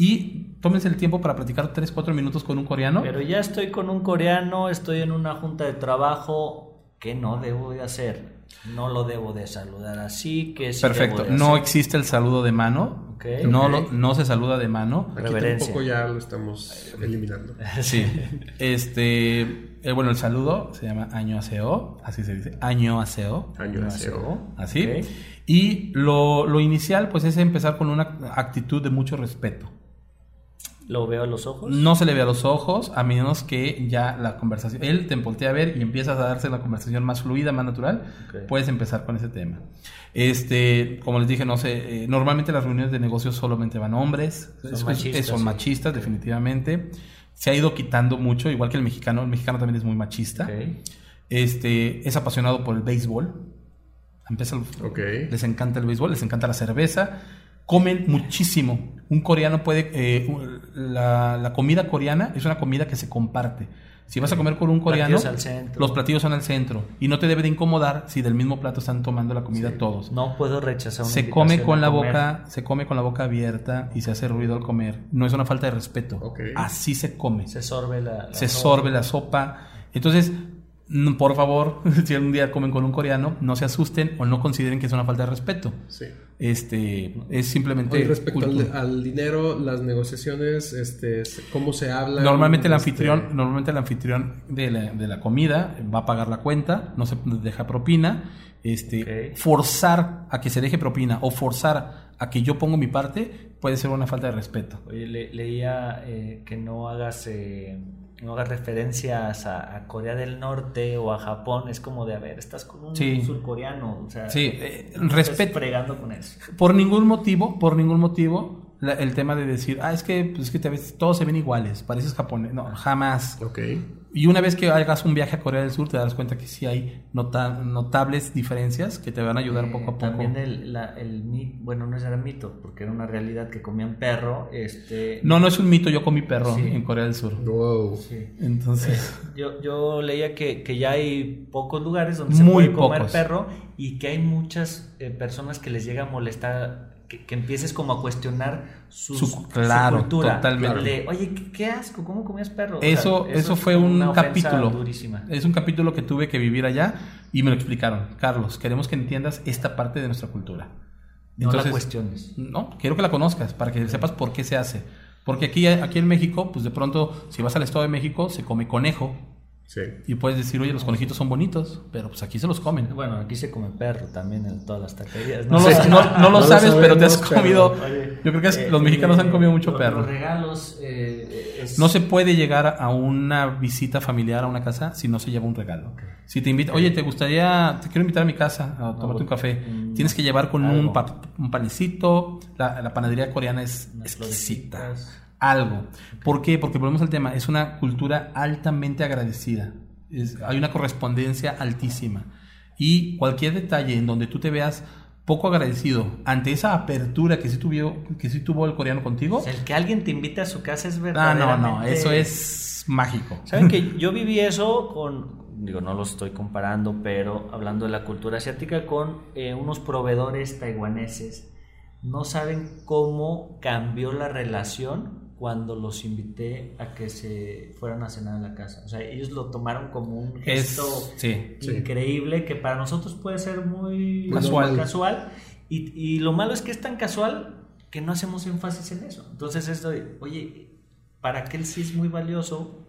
Y tómense el tiempo para platicar 3, 4 minutos con un coreano.
Pero ya estoy con un coreano, estoy en una junta de trabajo, ¿qué no debo de hacer? No lo debo de saludar así, que sí
Perfecto,
debo de
no
hacer?
existe el saludo de mano. No, lo- no se saluda de mano.
Aquí
Reverencia.
tampoco ya lo estamos eliminando.
Sí. Este, eh, bueno, el saludo se llama año aseo, así se dice, año aseo,
Año aseo.
así. Y lo, lo inicial, pues, es empezar con una actitud de mucho respeto.
¿Lo veo a los ojos?
No se le ve a los ojos, a menos que ya la conversación, él te voltea a ver y empiezas a darse la conversación más fluida, más natural, puedes empezar con ese tema. Este, como les dije, no sé, eh, normalmente las reuniones de negocios solamente van hombres,
Son
Es-
machistas,
es- son
sí.
machistas definitivamente. Se ha ido quitando mucho, igual que el mexicano, el mexicano también es muy machista. Este, es apasionado por el béisbol. Empieza el- les encanta el béisbol, les encanta la cerveza, comen muchísimo. Un coreano puede, eh, la, la comida coreana es una comida que se comparte. Si vas a comer con un coreano,
Platillos
los platillos son al centro y no te debe de incomodar si del mismo plato están tomando la comida todos.
No puedo rechazar una
Se come con la
comer.
boca, se come con la boca abierta y se hace ruido al comer. No es una falta de respeto. Así se come
Se sorbe la... la
se
sopa.
sorbe la sopa. Entonces, por favor, si algún día comen con un coreano, no se asusten o no consideren que es una falta de respeto.
Sí.
Este, es simplemente
Oye, respecto al, dinero, las negociaciones, este, cómo se habla.
Normalmente el
Este,
anfitrión, normalmente el anfitrión de la, de la comida va a pagar la cuenta, no se deja propina. Este, forzar a que se deje propina o forzar a que yo pongo mi parte puede ser una falta de respeto.
Oye, le- leía eh, que no hagas eh, no hagas referencias a, a Corea del Norte o a Japón. Es como de, a ver, estás con un
Sí.
surcoreano. O sea,
Sí, eh,
no
respeto.
fregando con eso.
Por ningún motivo, por ningún motivo, la- el tema de decir, ah, es que, pues, es que te ves- todos se ven iguales, pareces japonés. No, jamás.
Ok.
Y una vez que hagas un viaje a Corea del Sur, te darás cuenta que sí hay nota- notables diferencias que te van a ayudar
Eh,
poco a poco.
También el, la- el mito, bueno, no era mito, porque era una realidad que comían perro. Este,
No, no es un mito, yo comí perro
Sí.
en Corea del Sur.
Wow.
Sí.
Entonces,
Yo, yo leía que, que ya hay pocos lugares donde se
Muy
puede comer
pocos.
perro y que hay muchas eh, personas que les llega a molestar, que, que empieces como a cuestionar sus-
Su- claro,
cultura.
totalmente.
De, Oye, ¿qué, qué asco, ¿cómo comías perro? O sea,
eso, eso,
es
fue un capítulo.
durísima.
Es un capítulo que tuve que vivir allá y me lo explicaron. Carlos, queremos que entiendas esta parte de nuestra cultura.
No la cuestiones.
No, quiero que la conozcas para que sepas por qué se hace. Porque aquí, aquí en México, pues de pronto, si vas al Estado de México, se come conejo.
Sí.
Y puedes decir, oye, los conejitos son bonitos, pero pues aquí se los comen.
Bueno, aquí se come perro también en todas las taquerías.
No,
sé.
lo, no, no lo
No lo
sabes, pero te has
pero-
comido.
Oye,
Yo creo que
eh,
los mexicanos
eh,
han comido mucho
los-
perro.
Los regalos eh, es-
No se puede llegar a una visita familiar a una casa si no se lleva un regalo. Si te invita, oye, te gustaría, te quiero invitar a mi casa a tomarte un café,
mm,
tienes que llevar con un, pa- un panecito. La, la panadería coreana es exquisita.
florecitas.
Algo. ¿Por qué? Porque volvemos al tema. Es una cultura altamente agradecida. Es- hay una correspondencia altísima. Y cualquier detalle en donde tú te veas poco agradecido ante esa apertura que sí, tuvo, que sí tuvo el coreano contigo.
El que alguien te invite a su casa es
Ah,
verdaderamente...
no, no, eso es mágico.
¿Saben que yo viví eso con, digo, no lo estoy comparando, pero hablando de la cultura asiática, con eh, unos proveedores taiwaneses. No saben cómo cambió la relación cuando los invité a que se fueran a cenar a la casa. O sea, ellos lo tomaron como un
Es,
gesto.
Sí.
increíble que para nosotros puede ser muy
Casual.
casual. Y, y lo malo es que es tan casual que no hacemos énfasis en eso. Entonces, esto de, oye, para que él sí es muy valioso,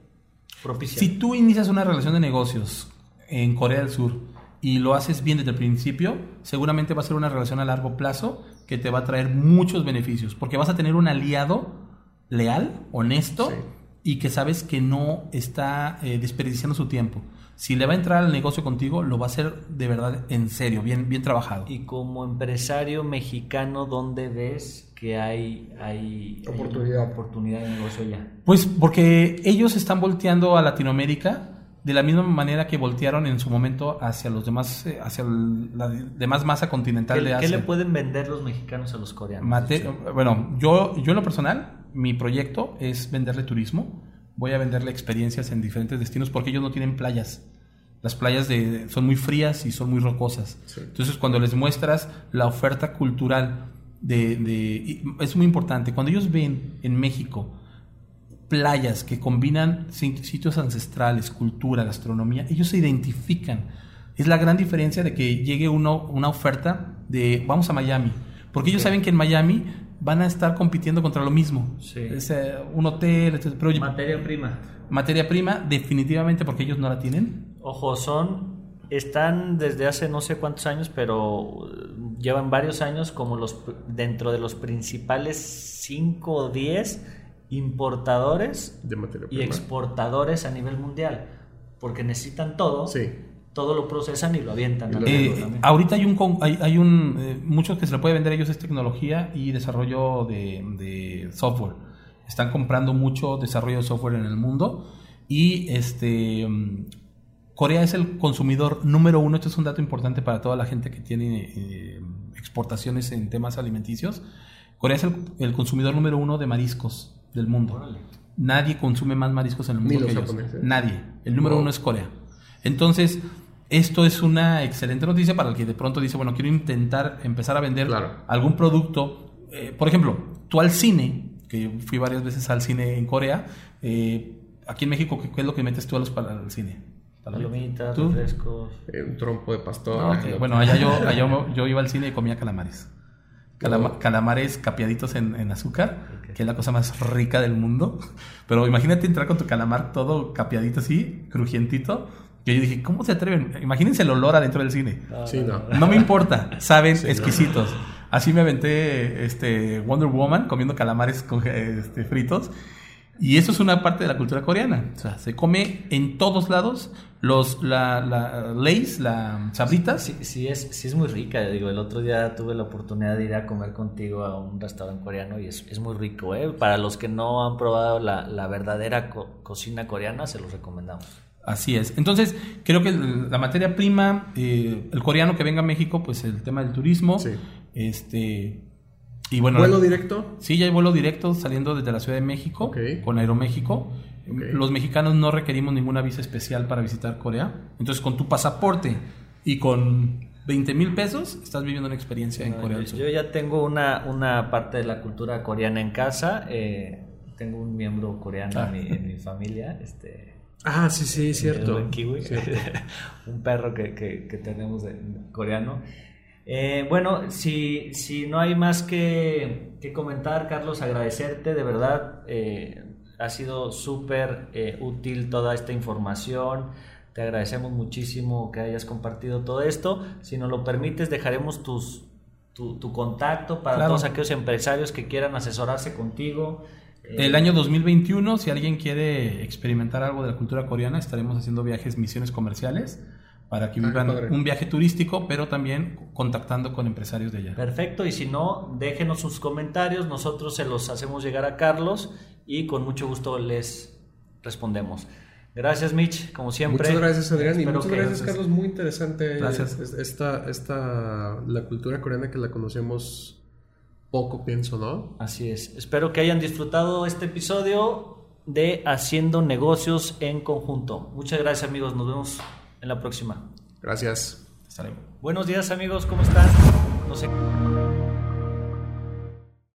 propicia.
Si tú inicias una relación de negocios en Corea del Sur y lo haces bien desde el principio, seguramente va a ser una relación a largo plazo que te va a traer muchos beneficios, porque vas a tener un aliado leal, honesto
Sí.
y que sabes que no está eh, desperdiciando su tiempo. Si le va a entrar al negocio contigo, lo va a hacer de verdad en serio, bien, bien trabajado.
Y como empresario mexicano, ¿dónde ves que hay, hay,
Oportunidad.
de negocio ya?
Pues porque ellos están volteando a Latinoamérica de la misma manera que voltearon en su momento hacia los demás, eh, hacia la demás masa continental
¿Qué,
de
qué
Asia.
le pueden vender los mexicanos a los coreanos?
Mate- Bueno, yo, yo en lo personal, mi proyecto es venderle turismo. Voy a venderle experiencias en diferentes destinos porque ellos no tienen playas. Las playas de, son muy frías y son muy rocosas.
Sí.
Entonces, cuando les muestras la oferta cultural de, es muy importante. Cuando ellos ven en México playas que combinan sit- sitios ancestrales, cultura, gastronomía, ellos se identifican. Es la gran diferencia de que llegue uno, una oferta de vamos a Miami, porque ellos saben que en Miami van a estar compitiendo contra lo mismo.
Sí.
Es eh, un hotel, pero
Materia prima.
materia prima definitivamente porque ellos no la tienen.
Ojo, son. Están desde hace no sé cuántos años, pero uh, llevan varios años como los dentro de los principales 5 o 10 importadores
De materia
y exportadores a nivel mundial, porque necesitan todo,
Sí.
Todo lo procesan y lo avientan. Al
Eh,
también.
ahorita hay un, con- hay, hay un eh, mucho que se le puede vender a ellos es tecnología y desarrollo de, de software. Están comprando mucho desarrollo de software en el mundo y este Corea es el consumidor número uno. Esto es un dato importante para toda la gente que tiene eh, exportaciones en temas alimenticios. Corea es el, el consumidor número uno de mariscos del mundo.
Órale.
Nadie consume más mariscos en el
Ni
mundo
los
que ellos. Nadie. El número uno es Corea. Entonces, esto es una excelente noticia para el que de pronto dice, bueno, quiero intentar empezar a vender
Claro.
algún producto. Eh, por ejemplo, tú al cine, que fui varias veces al cine en Corea, eh, aquí en México, ¿qué, qué es lo que metes tú a los para el cine?
Palomitas,
¿Tú?
refrescos.
Eh, un trompo de pastor.
No. bueno, allá yo, allá yo, iba al cine y comía calamares. Calama- calamares capeaditos en, en azúcar, que es la cosa más rica del mundo. Pero imagínate entrar con tu calamar todo capeadito así, crujientito. Que yo dije, ¿cómo se atreven? Imagínense el olor adentro del cine.
Sí, no.
No me importa, saben
Sí, no.
exquisitos. Así me aventé este Wonder Woman comiendo calamares con- este, fritos. Y eso es una parte de la cultura coreana. O sea, se come en todos lados. Los, la, la Lays, las sabritas.
Sí, sí es, sí es muy rica. Digo, el otro día tuve la oportunidad de ir a comer contigo a un restaurante coreano y es, es muy rico. ¿eh? Para los que no han probado la, la verdadera co- cocina coreana, se los recomendamos.
Así es. Entonces, creo que la materia prima, eh, el coreano que venga a México, pues el tema del turismo.
Sí.
Este. Y bueno.
¿Vuelo directo?
Sí, ya hay vuelo directo saliendo desde la Ciudad de México con Aeroméxico. Los mexicanos no requerimos ninguna visa especial para visitar Corea. Entonces, con tu pasaporte y con 20 mil pesos, estás viviendo una experiencia en Corea del
yo,
Sur.
yo ya tengo una, una parte de la cultura coreana en casa. eh, tengo un miembro coreano
Ah.
en, mi, en mi familia. Este,
Ah, sí, sí,
el
cierto.
buen kiwi.
Cierto.
un perro que, que- que tenemos de- coreano. Eh, bueno, si, si no hay más que, que comentar, Carlos, agradecerte, de verdad, eh, ha sido súper eh, útil toda esta información. Te agradecemos muchísimo que hayas compartido todo esto. Si nos lo permites, dejaremos tus, tu, tu contacto para
Claro.
todos aquellos empresarios que quieran asesorarse contigo.
El año 2021, si alguien quiere experimentar algo de la cultura coreana, estaremos haciendo viajes, misiones comerciales para que
Ah,
vivan un viaje turístico, pero también contactando con empresarios de allá.
Perfecto, y si no, déjenos sus comentarios, nosotros se los hacemos llegar a Carlos y con mucho gusto les respondemos. Gracias, Mitch, como siempre.
Muchas gracias, Adrián. Y
Espero
muchas
que-
gracias, Carlos. Muy interesante.
Gracias.
es- Esta, esta, la cultura coreana que la conocemos poco, pienso, ¿no?
Así es. Espero que hayan disfrutado este episodio de Haciendo Negocios en Conjunto. Muchas gracias, amigos. Nos vemos en la próxima.
Gracias.
Hasta luego.
Buenos días, amigos. ¿Cómo están? No sé.